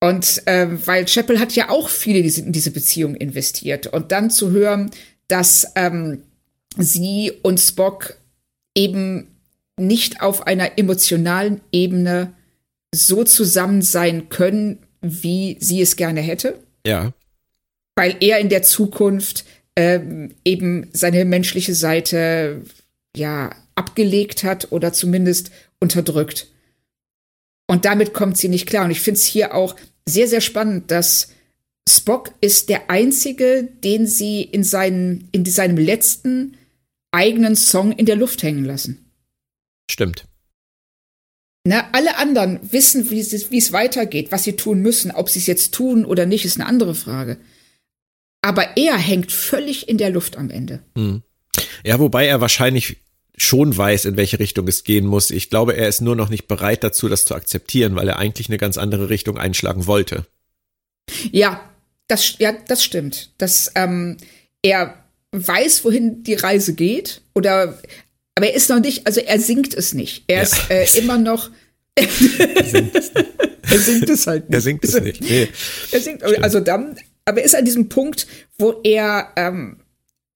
Und äh, weil Chapel hat ja auch viele in diese, in diese Beziehung investiert und dann zu hören, dass ähm, sie und Spock eben nicht auf einer emotionalen Ebene so zusammen sein können, wie sie es gerne hätte. Ja. Weil er in der Zukunft ähm, eben seine menschliche Seite ja abgelegt hat oder zumindest unterdrückt. Und damit kommt sie nicht klar. Und ich finde es hier auch sehr, sehr spannend, dass Spock ist der einzige, den sie in, seinen, in seinem letzten eigenen Song in der Luft hängen lassen. Stimmt. Na, alle anderen wissen, wie es, wie es weitergeht, was sie tun müssen. Ob sie es jetzt tun oder nicht, ist eine andere Frage. Aber er hängt völlig in der Luft am Ende. Hm. Ja, wobei er wahrscheinlich schon weiß, in welche Richtung es gehen muss. Ich glaube, er ist nur noch nicht bereit dazu, das zu akzeptieren, weil er eigentlich eine ganz andere Richtung einschlagen wollte. Ja, das, ja, das stimmt. Das, ähm, er weiß, wohin die Reise geht, oder aber er ist noch nicht, also er singt es nicht. Er ja. ist äh, immer noch. er, singt er singt es halt nicht. Er singt es nicht. Nee. Er singt, also dann, aber er ist an diesem Punkt, wo er, ähm,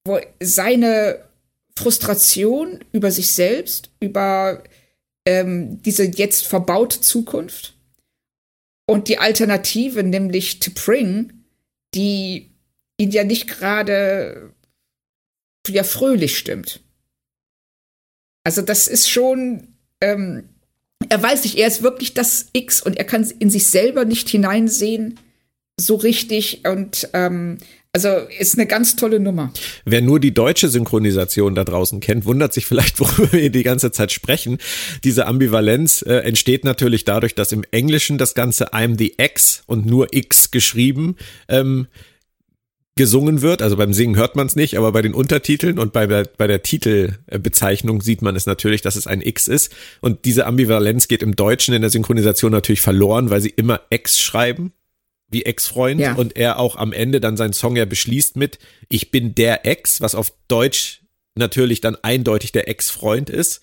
wo seine Frustration über sich selbst, über ähm, diese jetzt verbaute Zukunft und die Alternative, nämlich T'Pring, die ihn ja nicht gerade ja fröhlich stimmt. Also das ist schon, ähm, er weiß nicht, er ist wirklich das X und er kann in sich selber nicht hineinsehen so richtig und ähm, also ist eine ganz tolle Nummer. Wer nur die deutsche Synchronisation da draußen kennt, wundert sich vielleicht, worüber wir die ganze Zeit sprechen. Diese Ambivalenz äh, entsteht natürlich dadurch, dass im Englischen das Ganze I'm the X und nur X geschrieben ähm, gesungen wird. Also beim Singen hört man es nicht, aber bei den Untertiteln und bei der, bei der Titelbezeichnung sieht man es natürlich, dass es ein X ist. Und diese Ambivalenz geht im Deutschen in der Synchronisation natürlich verloren, weil sie immer X schreiben, wie Ex-Freund. Ja. Und er auch am Ende dann seinen Song ja beschließt mit Ich bin der Ex, was auf Deutsch natürlich dann eindeutig der Ex-Freund ist.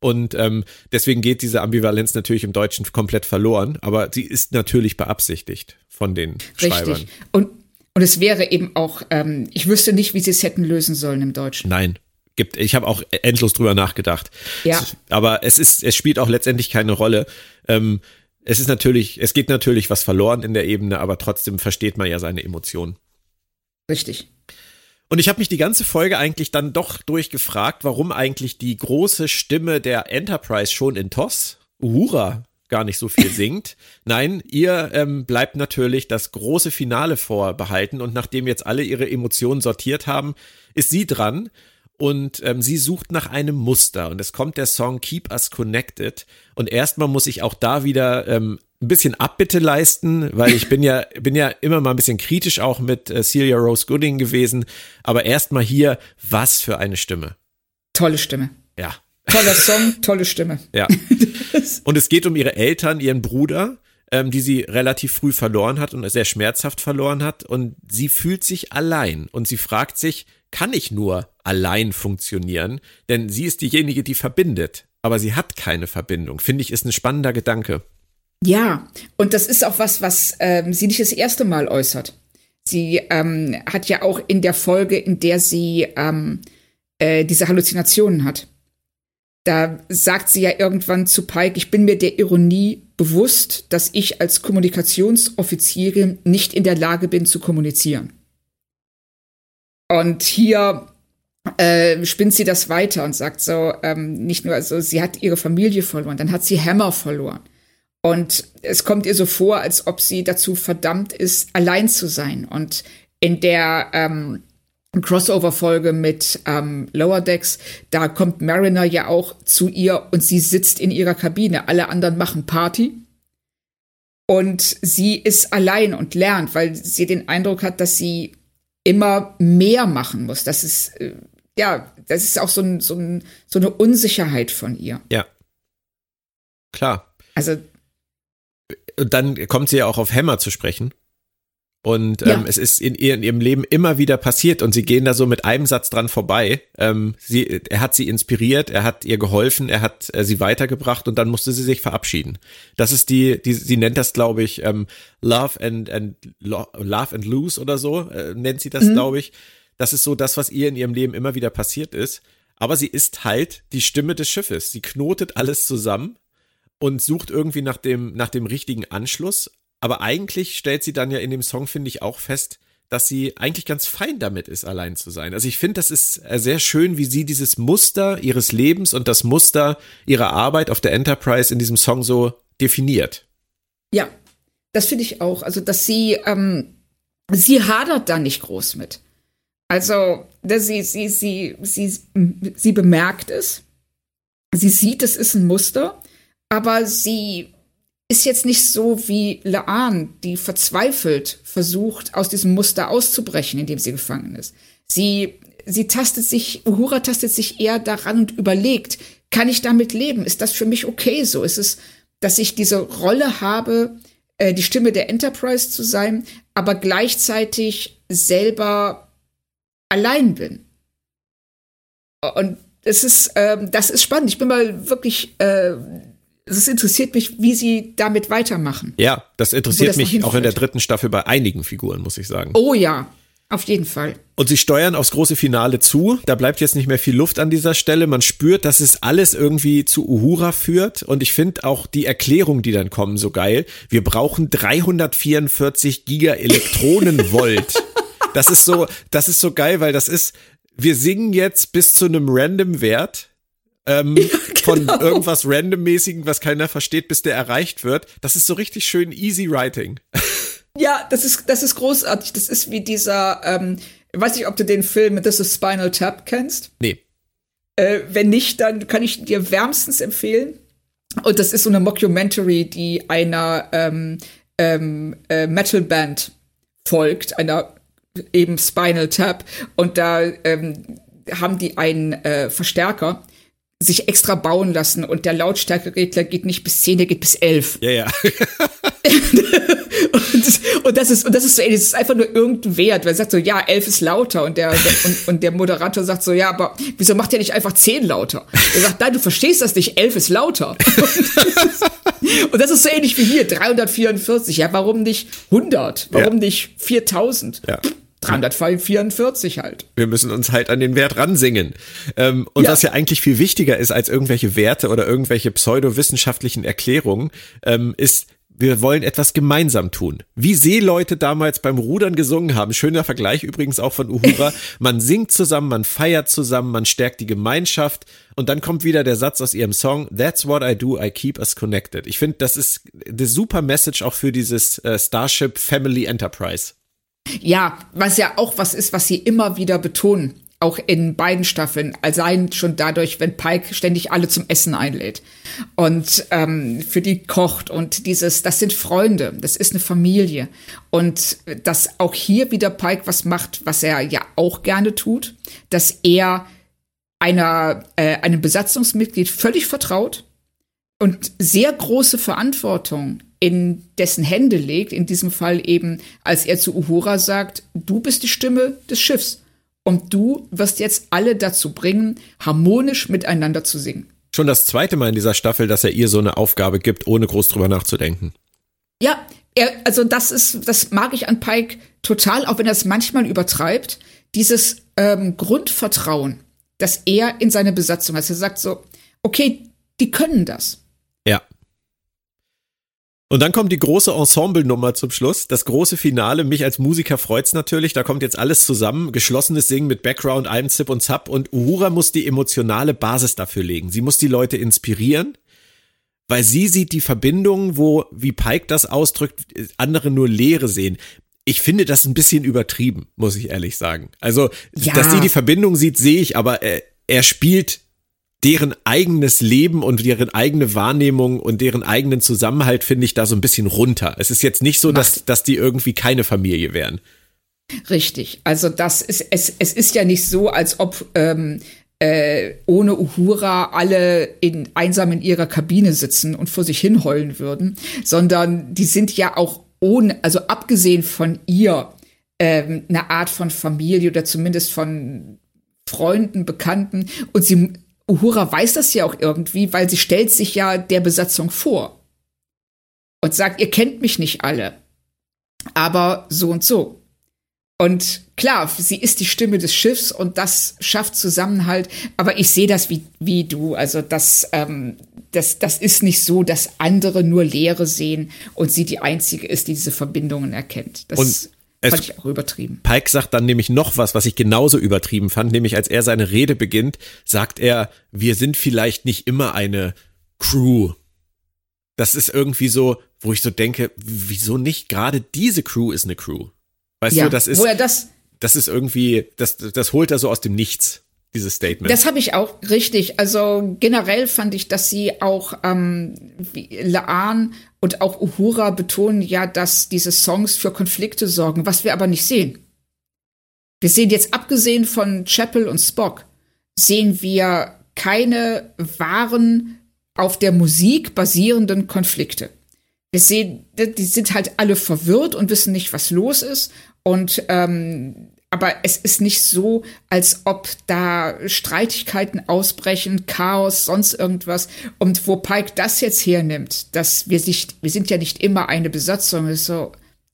Und ähm, deswegen geht diese Ambivalenz natürlich im Deutschen komplett verloren, aber sie ist natürlich beabsichtigt von den Richtig. Schreibern. Und und es wäre eben auch, ähm, ich wüsste nicht, wie sie es hätten lösen sollen im Deutschen. Nein. Gibt, ich habe auch endlos drüber nachgedacht. Ja. Aber es ist, es spielt auch letztendlich keine Rolle. Ähm, es ist natürlich, es geht natürlich was verloren in der Ebene, aber trotzdem versteht man ja seine Emotionen. Richtig. Und ich habe mich die ganze Folge eigentlich dann doch durchgefragt, warum eigentlich die große Stimme der Enterprise schon in TOS, Uhura, gar nicht so viel singt. Nein, ihr ähm, bleibt natürlich das große Finale vorbehalten und nachdem jetzt alle ihre Emotionen sortiert haben, ist sie dran und ähm, sie sucht nach einem Muster und es kommt der Song Keep Us Connected und erstmal muss ich auch da wieder ähm, ein bisschen Abbitte leisten, weil ich bin ja bin ja immer mal ein bisschen kritisch auch mit äh, Celia Rose Gooding gewesen, aber erstmal hier was für eine Stimme. Tolle Stimme. Ja, Toller Song, tolle Stimme. Ja. Und es geht um ihre Eltern, ihren Bruder, ähm, die sie relativ früh verloren hat und sehr schmerzhaft verloren hat. Und sie fühlt sich allein und sie fragt sich, kann ich nur allein funktionieren? Denn sie ist diejenige, die verbindet, aber sie hat keine Verbindung. Finde ich, ist ein spannender Gedanke. Ja, und das ist auch was, was ähm, sie nicht das erste Mal äußert. Sie ähm, hat ja auch in der Folge, in der sie ähm, äh, diese Halluzinationen hat, da sagt sie ja irgendwann zu Pike, ich bin mir der Ironie bewusst, dass ich als Kommunikationsoffizierin nicht in der Lage bin zu kommunizieren. Und hier äh, spinnt sie das weiter und sagt so, ähm, nicht nur, also sie hat ihre Familie verloren, dann hat sie Hammer verloren. Und es kommt ihr so vor, als ob sie dazu verdammt ist, allein zu sein. Und in der ähm, Crossover-Folge mit ähm, Lower Decks, da kommt Mariner ja auch zu ihr und sie sitzt in ihrer Kabine. Alle anderen machen Party. Und sie ist allein und lernt, weil sie den Eindruck hat, dass sie immer mehr machen muss. Das ist, ja, das ist auch so, ein, so, ein, so eine Unsicherheit von ihr. Ja. Klar. Also. Und dann kommt sie ja auch auf Hammer zu sprechen. Und ähm, ja. es ist in, ihr, in ihrem Leben immer wieder passiert und sie gehen da so mit einem Satz dran vorbei. Ähm, sie, er hat sie inspiriert, er hat ihr geholfen, er hat äh, sie weitergebracht und dann musste sie sich verabschieden. Das ist die, die sie nennt das, glaube ich, ähm, Love and, and Love and Lose oder so, äh, nennt sie das, mhm. glaube ich. Das ist so das, was ihr in ihrem Leben immer wieder passiert ist. Aber sie ist halt die Stimme des Schiffes. Sie knotet alles zusammen und sucht irgendwie nach dem, nach dem richtigen Anschluss. Aber eigentlich stellt sie dann ja in dem Song, finde ich, auch fest, dass sie eigentlich ganz fein damit ist, allein zu sein. Also ich finde, das ist äh, sehr schön, wie sie dieses Muster ihres Lebens und das Muster ihrer Arbeit auf der Enterprise in diesem Song so definiert. Ja, das finde ich auch. Also, dass sie, ähm, sie hadert da nicht groß mit. Also, sie, sie, sie, sie, sie bemerkt es. Sie sieht, es ist ein Muster, aber sie ist jetzt nicht so wie Laan, die verzweifelt versucht, aus diesem Muster auszubrechen, in dem sie gefangen ist. Sie, sie tastet sich, Uhura tastet sich eher daran und überlegt, kann ich damit leben? Ist das für mich okay so? Ist es, dass ich diese Rolle habe, äh, die Stimme der Enterprise zu sein, aber gleichzeitig selber allein bin? Und es ist, ähm, das ist spannend. Ich bin mal wirklich äh, es interessiert mich, wie sie damit weitermachen. Ja, das interessiert das mich auch in der dritten Staffel bei einigen Figuren, muss ich sagen. Oh ja, auf jeden Fall. Und sie steuern aufs große Finale zu. Da bleibt jetzt nicht mehr viel Luft an dieser Stelle. Man spürt, dass es alles irgendwie zu Uhura führt. Und ich finde auch die Erklärung, die dann kommen, so geil. Wir brauchen 344 Gigaelektronenvolt. das ist so, das ist so geil, weil das ist, wir singen jetzt bis zu einem random Wert ähm, ja, genau. von irgendwas randommäßigen, was keiner versteht, bis der erreicht wird. Das ist so richtig schön easy writing. Ja, das ist, das ist großartig. Das ist wie dieser, ähm, ich weiß nicht, ob du den Film This is Spinal Tap kennst. Nee. Äh, wenn nicht, dann kann ich dir wärmstens empfehlen. Und das ist so eine Mockumentary, die einer ähm, ähm, äh, Metalband folgt, einer eben Spinal Tap. Und da ähm, haben die einen äh, Verstärker sich extra bauen lassen und der Lautstärkeregler geht nicht bis 10, der geht bis 11. Ja, ja. und, und, das ist, und das ist so, ey, das ist einfach nur irgendein Wert, weil er sagt so, ja, 11 ist lauter und der, der und, und, der Moderator sagt so, ja, aber wieso macht der nicht einfach 10 lauter? Er sagt, nein, du verstehst das nicht, 11 ist lauter. und das ist so ähnlich wie hier, 344, ja, warum nicht 100? Warum ja. nicht 4000? Ja. 344 halt. Wir müssen uns halt an den Wert ransingen. Ähm, und ja. was ja eigentlich viel wichtiger ist als irgendwelche Werte oder irgendwelche pseudowissenschaftlichen Erklärungen, ähm, ist, wir wollen etwas gemeinsam tun. Wie Seeleute damals beim Rudern gesungen haben. Schöner Vergleich übrigens auch von Uhura. Man singt zusammen, man feiert zusammen, man stärkt die Gemeinschaft. Und dann kommt wieder der Satz aus ihrem Song, That's what I do, I keep us connected. Ich finde, das ist eine super Message auch für dieses äh, Starship Family Enterprise. Ja, was ja auch was ist, was sie immer wieder betonen, auch in beiden Staffeln, allein schon dadurch, wenn Pike ständig alle zum Essen einlädt und ähm, für die kocht und dieses, das sind Freunde, das ist eine Familie und dass auch hier wieder Pike was macht, was er ja auch gerne tut, dass er einer äh, einem Besatzungsmitglied völlig vertraut und sehr große Verantwortung in dessen Hände legt, in diesem Fall eben, als er zu Uhura sagt, du bist die Stimme des Schiffs und du wirst jetzt alle dazu bringen, harmonisch miteinander zu singen. Schon das zweite Mal in dieser Staffel, dass er ihr so eine Aufgabe gibt, ohne groß drüber nachzudenken. Ja, er, also das ist, das mag ich an Pike total, auch wenn er es manchmal übertreibt, dieses ähm, Grundvertrauen, das er in seine Besatzung hat. Er sagt so, okay, die können das. Ja. Und dann kommt die große Ensemble-Nummer zum Schluss, das große Finale. Mich als Musiker freut's natürlich. Da kommt jetzt alles zusammen. Geschlossenes Singen mit Background, allem Zip und Zap. Und Uhura muss die emotionale Basis dafür legen. Sie muss die Leute inspirieren, weil sie sieht die Verbindung, wo, wie Pike das ausdrückt, andere nur Leere sehen. Ich finde das ein bisschen übertrieben, muss ich ehrlich sagen. Also, Ja. dass sie die Verbindung sieht, sehe ich, aber er, er spielt deren eigenes Leben und deren eigene Wahrnehmung und deren eigenen Zusammenhalt finde ich da so ein bisschen runter. Es ist jetzt nicht so, dass, dass die irgendwie keine Familie wären. Richtig. Also das ist, es, es ist ja nicht so, als ob ähm, äh, ohne Uhura alle in, einsam in ihrer Kabine sitzen und vor sich hin heulen würden, sondern die sind ja auch ohne, also abgesehen von ihr, ähm, eine Art von Familie oder zumindest von Freunden, Bekannten. Und sie, Uhura weiß das ja auch irgendwie, weil sie stellt sich ja der Besatzung vor und sagt, ihr kennt mich nicht alle, aber so und so. Und klar, sie ist die Stimme des Schiffs und das schafft Zusammenhalt. Aber ich sehe das wie, wie du. Also das, ähm, das, das ist nicht so, dass andere nur Leere sehen und sie die Einzige ist, die diese Verbindungen erkennt. Das Und es- fand ich auch übertrieben. Pike sagt dann nämlich noch was, was ich genauso übertrieben fand, nämlich als er seine Rede beginnt, sagt er, wir sind vielleicht nicht immer eine Crew. Das ist irgendwie so, wo ich so denke, wieso nicht? Gerade diese Crew ist eine Crew. Weißt ja, du, das ist, wo er das, das ist irgendwie, das, das holt er so aus dem Nichts, dieses Statement. Das habe ich auch richtig. Also generell fand ich, dass sie auch ähm, Laan und auch Uhura betonen ja, dass diese Songs für Konflikte sorgen, was wir aber nicht sehen. Wir sehen jetzt abgesehen von Chapel und Spock sehen wir keine wahren auf der Musik basierenden Konflikte. Wir sehen, die sind halt alle verwirrt und wissen nicht, was los ist. Und ähm, aber es ist nicht so, als ob da Streitigkeiten ausbrechen, Chaos, sonst irgendwas. Und wo Pike das jetzt hernimmt, dass wir nicht, wir sind ja nicht immer eine Besatzung, ist so.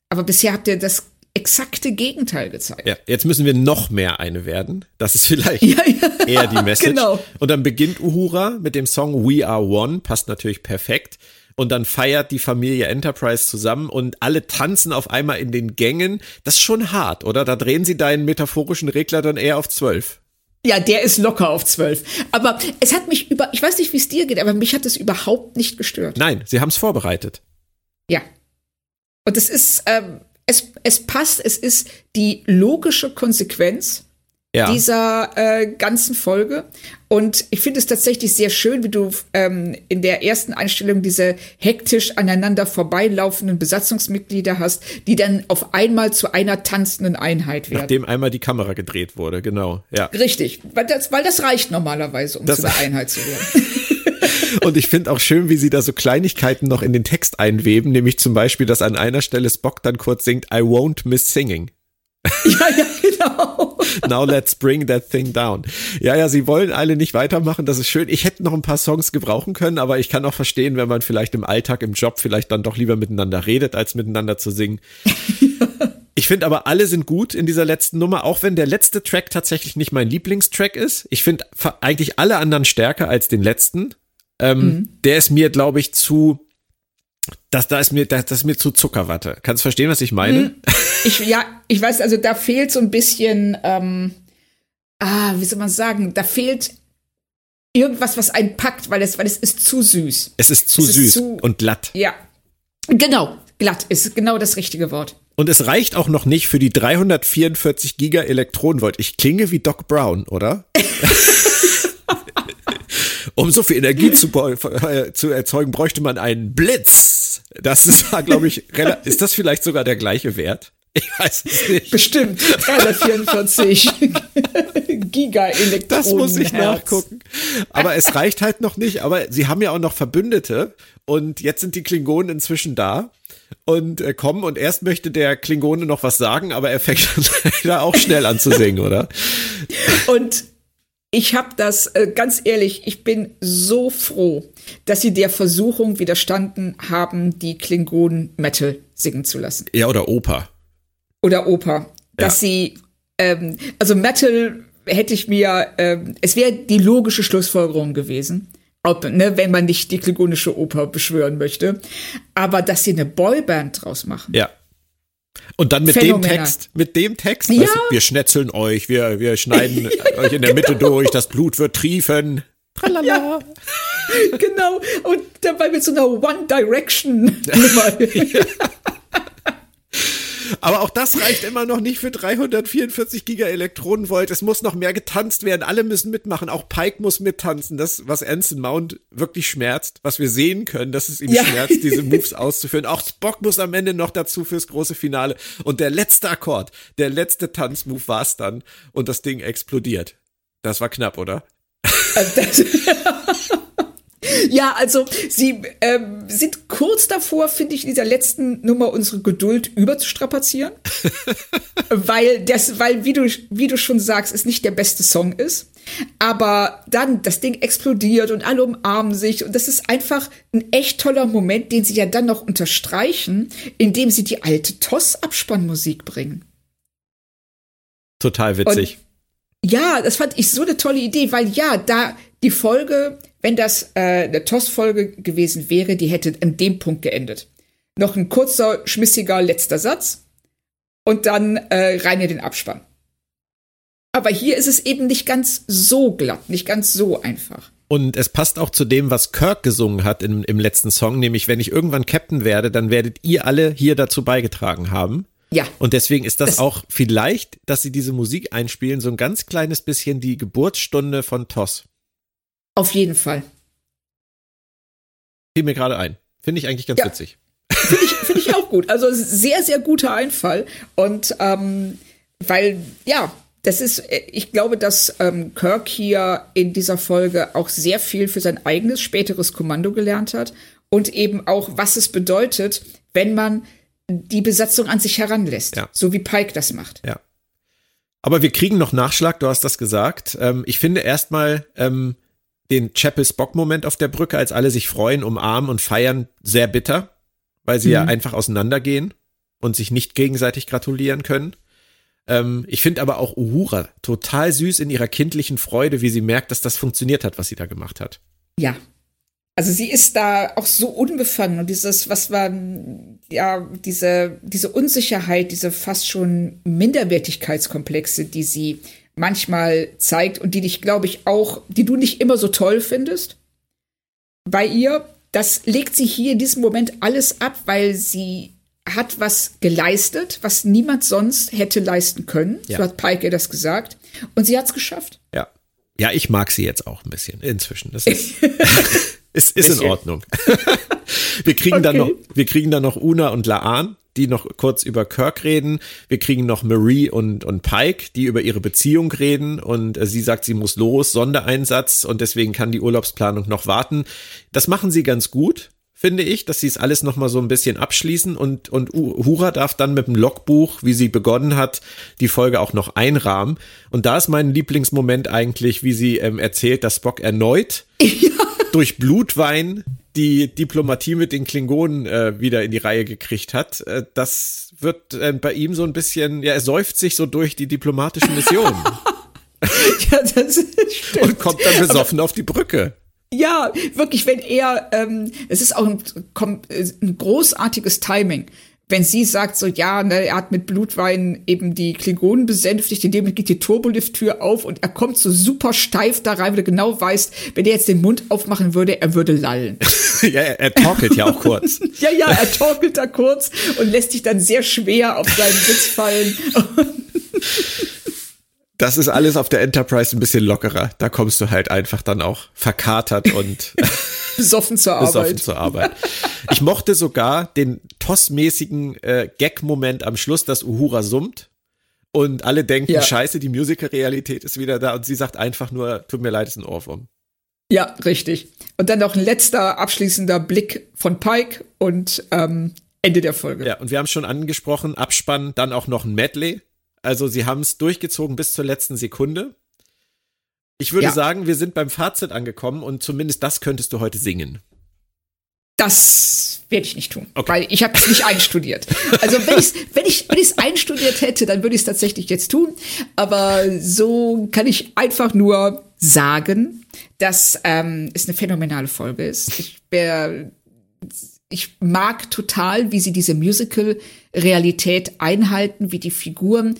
Aber bisher habt ihr das exakte Gegenteil gezeigt. ja, jetzt müssen wir noch mehr eine werden. Das ist vielleicht Ja, ja. eher die Message. Genau. Und dann beginnt Uhura mit dem Song We Are One, passt natürlich perfekt. Und dann feiert die Familie Enterprise zusammen und alle tanzen auf einmal in den Gängen. Das ist schon hart, oder? Da drehen sie deinen metaphorischen Regler dann eher auf zwölf. Ja, der ist locker auf zwölf. Aber es hat mich über, ich weiß nicht, wie es dir geht, aber mich hat es überhaupt nicht gestört. Nein, sie haben es vorbereitet. Ja. Und es ist, ähm, es, es passt, es ist die logische Konsequenz Ja. dieser äh, ganzen Folge. Und ich finde es tatsächlich sehr schön, wie du ähm, in der ersten Einstellung diese hektisch aneinander vorbeilaufenden Besatzungsmitglieder hast, die dann auf einmal zu einer tanzenden Einheit werden. Nachdem einmal die Kamera gedreht wurde, genau. Ja. Richtig, weil das, weil das reicht normalerweise, um Das- zu einer Einheit zu werden. Und ich finde auch schön, wie sie da so Kleinigkeiten noch in den Text einweben, nämlich zum Beispiel, dass an einer Stelle Spock dann kurz singt, I won't miss singing. ja, ja, genau. Now let's bring that thing down. Ja, ja, sie wollen alle nicht weitermachen, das ist schön. Ich hätte noch ein paar Songs gebrauchen können, aber ich kann auch verstehen, wenn man vielleicht im Alltag, im Job vielleicht dann doch lieber miteinander redet, als miteinander zu singen. Ich finde aber, alle sind gut in dieser letzten Nummer, auch wenn der letzte Track tatsächlich nicht mein Lieblingstrack ist. Ich finde eigentlich alle anderen stärker als den letzten. Ähm, Der ist mir, glaube ich, zu, das, da ist mir, das, das ist mir zu Zuckerwatte. Kannst du verstehen, was ich meine? Ich, ja, ich weiß, also da fehlt so ein bisschen, ähm, ah, wie soll man sagen, da fehlt irgendwas, was einen packt, weil es, weil es ist zu süß. Es ist zu Es ist süß zu- und glatt. Ja. Genau, glatt ist genau das richtige Wort. Und es reicht auch noch nicht für die 344 Giga Elektronenvolt. Ich klinge wie Doc Brown, oder? um so viel Energie zu, äh, zu erzeugen, bräuchte man einen Blitz. Das ist, glaube ich, ist das vielleicht sogar der gleiche Wert? Ich weiß es nicht. Bestimmt 344 Giga-Elektronen. Das muss ich nachgucken. Aber es reicht halt noch nicht. Aber sie haben ja auch noch Verbündete. Und jetzt sind die Klingonen inzwischen da und äh, kommen. Und erst möchte der Klingone noch was sagen, aber er fängt dann leider auch schnell an zu singen, oder? Und ich habe das, äh, ganz ehrlich, ich bin so froh, dass sie der Versuchung widerstanden haben, die Klingonen Metal singen zu lassen. Ja, oder Oper. Oder Oper. Dass sie, ähm, also Metal hätte ich mir, ähm, es wäre die logische Schlussfolgerung gewesen. ob, ne, wenn man nicht die klingonische Oper beschwören möchte. Aber dass sie eine Boyband draus machen. Ja. Und dann mit Phänomenal. dem Text, mit dem Text, Ja. weißt du, wir schnetzeln euch, wir, wir schneiden euch in der Mitte durch, das Blut wird triefen. Tralala. genau. Und dabei mit so einer One Direction Nummer. Aber auch das reicht immer noch nicht für 344 Gigaelektronenvolt. Es muss noch mehr getanzt werden. Alle müssen mitmachen. Auch Pike muss mittanzen. Das, was Anson Mount wirklich schmerzt, was wir sehen können, dass es ihm Ja. schmerzt, diese Moves auszuführen. Auch Spock muss am Ende noch dazu fürs große Finale. Und der letzte Akkord, der letzte Tanzmove war es dann. Und das Ding explodiert. Das war knapp, oder? Das- ja, also sie ähm, sind kurz davor, finde ich, in dieser letzten Nummer unsere Geduld überzustrapazieren. weil das, weil, wie du, wie du schon sagst, es nicht der beste Song ist. Aber dann das Ding explodiert und alle umarmen sich. Und das ist einfach ein echt toller Moment, den sie ja dann noch unterstreichen, indem sie die alte TOS-Abspannmusik bringen. Total witzig. Ja, das fand ich so eine tolle Idee, weil ja, da die Folge, wenn das äh, eine TOS-Folge gewesen wäre, die hätte an dem Punkt geendet. Noch ein kurzer, schmissiger letzter Satz und dann äh, rein in den Abspann. Aber hier ist es eben nicht ganz so glatt, nicht ganz so einfach. Und es passt auch zu dem, was Kirk gesungen hat im, im letzten Song, nämlich wenn ich irgendwann Captain werde, dann werdet ihr alle hier dazu beigetragen haben. Ja, Und deswegen ist das, Das- auch vielleicht, dass sie diese Musik einspielen, so ein ganz kleines bisschen die Geburtsstunde von Toss. Auf jeden Fall. Fiel mir gerade ein. Finde ich eigentlich ganz Ja. witzig. Finde ich, finde ich auch gut. Also sehr, sehr guter Einfall. Und ähm, weil, ja, das ist, äh, ich glaube, dass ähm, Kirk hier in dieser Folge auch sehr viel für sein eigenes späteres Kommando gelernt hat und eben auch, was es bedeutet, wenn man die Besatzung an sich heranlässt, Ja. so wie Pike das macht. Ja. Aber wir kriegen noch Nachschlag, du hast das gesagt. Ähm, ich finde erstmal ähm, den Chapel-Spock-Moment auf der Brücke, als alle sich freuen, umarmen und feiern, sehr bitter, weil sie ja einfach auseinandergehen und sich nicht gegenseitig gratulieren können. Ähm, ich finde aber auch Uhura total süß in ihrer kindlichen Freude, wie sie merkt, dass das funktioniert hat, was sie da gemacht hat. Ja. Also sie ist da auch so unbefangen und dieses, was man, ja, diese, diese Unsicherheit, diese fast schon Minderwertigkeitskomplexe, die sie manchmal zeigt und die dich, glaube ich, auch, die du nicht immer so toll findest bei ihr, das legt sie hier in diesem Moment alles ab, weil sie hat was geleistet, was niemand sonst hätte leisten können. Ja. So hat Pike das gesagt. Und sie hat es geschafft. Ja. Ja, ich mag sie jetzt auch ein bisschen inzwischen. Das ist, ist, ist in. Ordnung. wir kriegen dann noch, Okay. wir kriegen dann noch Una und Laan, die noch kurz über Kirk reden. Wir kriegen noch Marie und, und Pike, die über ihre Beziehung reden. Und äh, sie sagt, sie muss los, Sondereinsatz. Und deswegen kann die Urlaubsplanung noch warten. Das machen sie ganz gut. Finde ich, dass sie es alles noch mal so ein bisschen abschließen und, und Uhura darf dann mit dem Logbuch, wie sie begonnen hat, die Folge auch noch einrahmen. Und da ist mein Lieblingsmoment eigentlich, wie sie ähm, erzählt, dass Spock erneut durch Blutwein die Diplomatie mit den Klingonen äh, wieder in die Reihe gekriegt hat. Äh, das wird äh, bei ihm so ein bisschen, ja, er säuft sich so durch die diplomatischen Missionen Ja, das stimmt. und kommt dann besoffen auf die Brücke. Ja, wirklich, wenn er, ähm, es ist auch ein, ein großartiges Timing. Wenn sie sagt so, ja, ne, er hat mit Blutwein eben die Klingonen besänftigt, in dem Moment geht die Turbolift-Tür auf und er kommt so super steif da rein, weil er genau weiß, wenn er jetzt den Mund aufmachen würde, er würde lallen. ja, er, er torkelt ja auch kurz. ja, ja, er torkelt da kurz und lässt sich dann sehr schwer auf seinen Sitz fallen. Das ist alles auf der Enterprise ein bisschen lockerer. Da kommst du halt einfach dann auch verkatert und besoffen zur besoffen Arbeit. zur Arbeit. Ich mochte sogar den tossmäßigen äh, Gag-Moment am Schluss, dass Uhura summt und alle denken, Ja. scheiße, die Musical-Realität ist wieder da und sie sagt einfach nur, tut mir leid, ist ein Ohrwurm. Ja, richtig. Und dann noch ein letzter abschließender Blick von Pike und ähm, Ende der Folge. Ja, und wir haben es schon angesprochen, Abspann, dann auch noch ein Medley. Also sie haben es durchgezogen bis zur letzten Sekunde. Ich würde Ja. sagen, wir sind beim Fazit angekommen und zumindest das könntest du heute singen. Das werde ich nicht tun, Okay. weil ich habe es nicht einstudiert. Also wenn ich wenn ich wenn ich es einstudiert hätte, dann würde ich es tatsächlich jetzt tun. Aber so kann ich einfach nur sagen, dass ähm, es eine phänomenale Folge ist. Ich, äh, ich mag total, wie sie diese Musical-Realität einhalten, wie die Figuren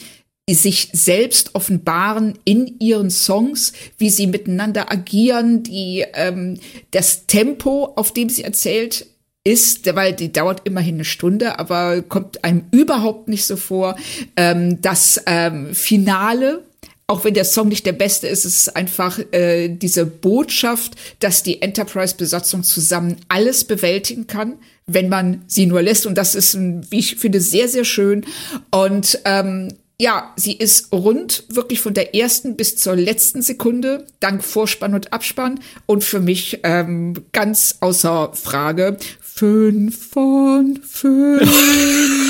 sich selbst offenbaren in ihren Songs, wie sie miteinander agieren, die ähm, das Tempo, auf dem sie erzählt, ist, weil die dauert immerhin eine Stunde, aber kommt einem überhaupt nicht so vor. Ähm, das ähm, Finale, auch wenn der Song nicht der beste ist, ist einfach äh, diese Botschaft, dass die Enterprise-Besatzung zusammen alles bewältigen kann, wenn man sie nur lässt. Und das ist, wie ich finde, sehr, sehr schön. Und ähm, ja, sie ist rund, wirklich von der ersten bis zur letzten Sekunde, dank Vorspann und Abspann. Und für mich ähm, ganz außer Frage fünf von fünf.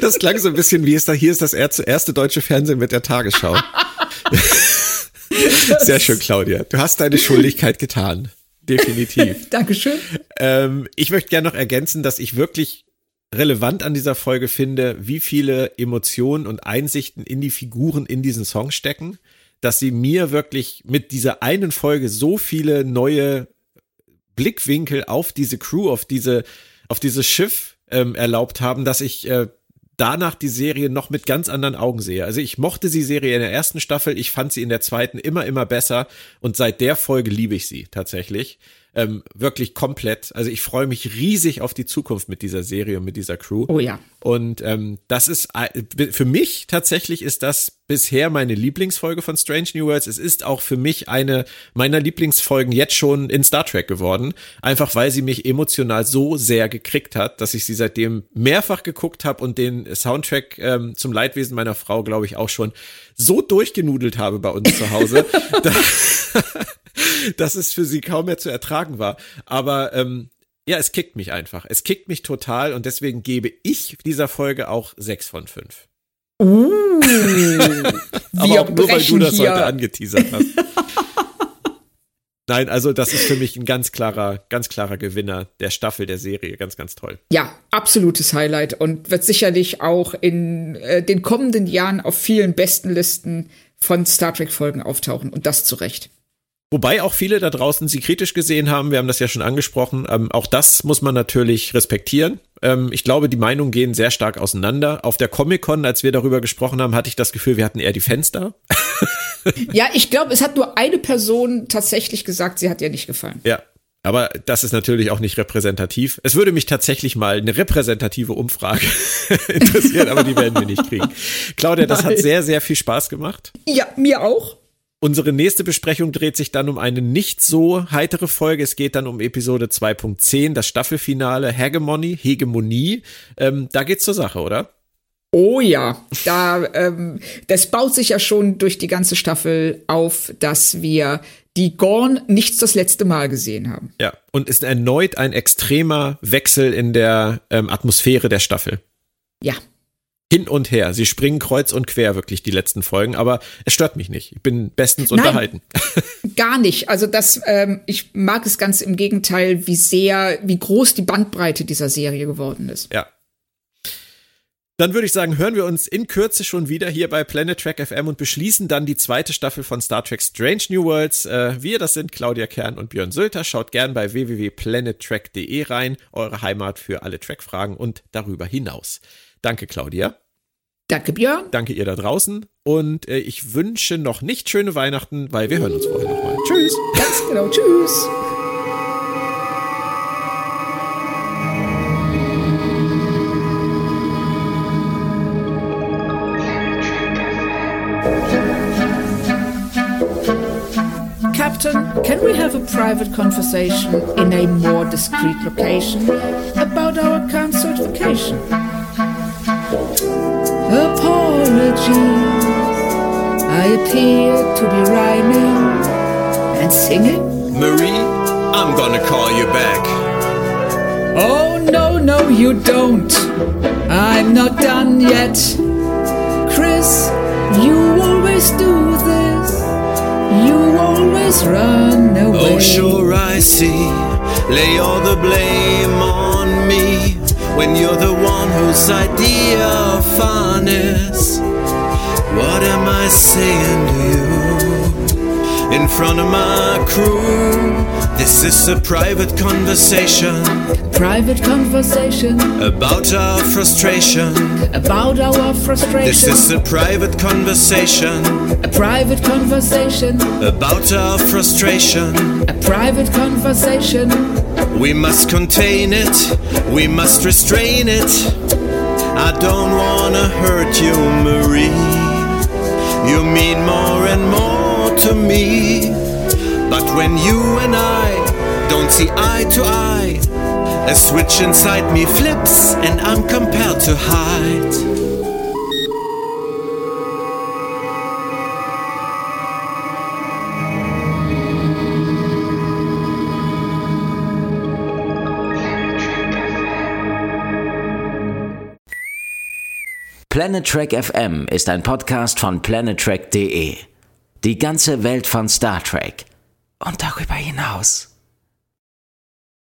Das klang so ein bisschen wie ist da, hier ist das erste deutsche Fernsehen mit der Tagesschau. Sehr schön, Claudia. Du hast deine Schuldigkeit getan. Definitiv. Dankeschön. Ähm, ich möchte gerne noch ergänzen, dass ich wirklich relevant an dieser Folge finde, wie viele Emotionen und Einsichten in die Figuren in diesen Song stecken, dass sie mir wirklich mit dieser einen Folge so viele neue Blickwinkel auf diese Crew, auf diese, auf dieses Schiff ähm, erlaubt haben, dass ich äh, danach die Serie noch mit ganz anderen Augen sehe. Also ich mochte die Serie in der ersten Staffel, ich fand sie in der zweiten immer, immer besser und seit der Folge liebe ich sie tatsächlich ähm, wirklich komplett. Also ich freue mich riesig auf die Zukunft mit dieser Serie und mit dieser Crew. Oh ja. Und ähm, das ist äh, für mich tatsächlich ist das bisher meine Lieblingsfolge von Strange New Worlds. Es ist auch für mich eine meiner Lieblingsfolgen jetzt schon in Star Trek geworden. Einfach weil sie mich emotional so sehr gekriegt hat, dass ich sie seitdem mehrfach geguckt habe und den Soundtrack ähm, zum Leidwesen meiner Frau, glaube ich, auch schon so durchgenudelt habe bei uns zu Hause. dass es für sie kaum mehr zu ertragen war. Aber ähm, ja, es kickt mich einfach. Es kickt mich total und deswegen gebe ich dieser Folge auch sechs von fünf. Uh, Aber auch nur, weil du das hier. heute angeteasert hast. Nein, also das ist für mich ein ganz klarer, ganz klarer Gewinner der Staffel der Serie. Ganz, ganz toll. Ja, absolutes Highlight und wird sicherlich auch in äh, den kommenden Jahren auf vielen besten Listen von Star Trek-Folgen auftauchen und das zu Recht. Wobei auch viele da draußen sie kritisch gesehen haben, wir haben das ja schon angesprochen. Ähm, auch das muss man natürlich respektieren. Ähm, ich glaube, die Meinungen gehen sehr stark auseinander. Auf der Comic-Con, als wir darüber gesprochen haben, hatte ich das Gefühl, wir hatten eher die Fenster. ja, ich glaube, es hat nur eine Person tatsächlich gesagt, sie hat ihr nicht gefallen. Ja, aber das ist natürlich auch nicht repräsentativ. Es würde mich tatsächlich mal eine repräsentative Umfrage interessieren, aber die werden wir nicht kriegen. Claudia, das Nein. hat sehr, sehr viel Spaß gemacht. Ja, mir auch. Unsere nächste Besprechung dreht sich dann um eine nicht so heitere Folge. Es geht dann um Episode 2.10, das Staffelfinale Hegemony, Hegemonie. Ähm, da geht's zur Sache, oder? Oh ja, da ähm, das baut sich ja schon durch die ganze Staffel auf, dass wir die Gorn nicht das letzte Mal gesehen haben. Ja, und ist erneut ein extremer Wechsel in der ähm, Atmosphäre der Staffel. Ja, hin und her. Sie springen kreuz und quer wirklich die letzten Folgen, aber es stört mich nicht. Ich bin bestens Nein, unterhalten. Gar nicht. Also das, ähm, ich mag es ganz im Gegenteil, wie sehr, wie groß die Bandbreite dieser Serie geworden ist. Ja. Dann würde ich sagen, hören wir uns in Kürze schon wieder hier bei Planet Trek FM und beschließen dann die zweite Staffel von Star Trek Strange New Worlds. Äh, wir, das sind Claudia Kern und Björn Sölter. Schaut gern bei www.planettrek.de rein, eure Heimat für alle Track-Fragen und darüber hinaus. Danke, Claudia. Danke, Björn. Danke ihr da draußen. Und äh, ich wünsche noch nicht schöne Weihnachten, weil wir hören uns vorher nochmal. Tschüss. Ganz genau. Tschüss. Captain, can we have a private conversation in a more discreet location about our current certification? Apologies. I appear to be rhyming and singing. Marie, I'm gonna call you back. Oh, no, no, you don't. I'm not done yet. Chris, you always do this. You always run oh, away. Oh, sure, I see. Lay all the blame on me when you're the one whose idea of fun is. What am I saying to you? in front of my crew. This is a private conversation Private conversation about our frustration. about our frustration. This is a private conversation a private conversation. about our frustration. A private conversation. We must contain it, we must restrain it. I don't wanna hurt you, Marie. You mean more and more to me. But when you and I don't see eye to eye, a switch inside me flips and I'm compelled to hide. Planet Trek FM ist ein Podcast von planettrek.de. Die ganze Welt von Star Trek und darüber hinaus.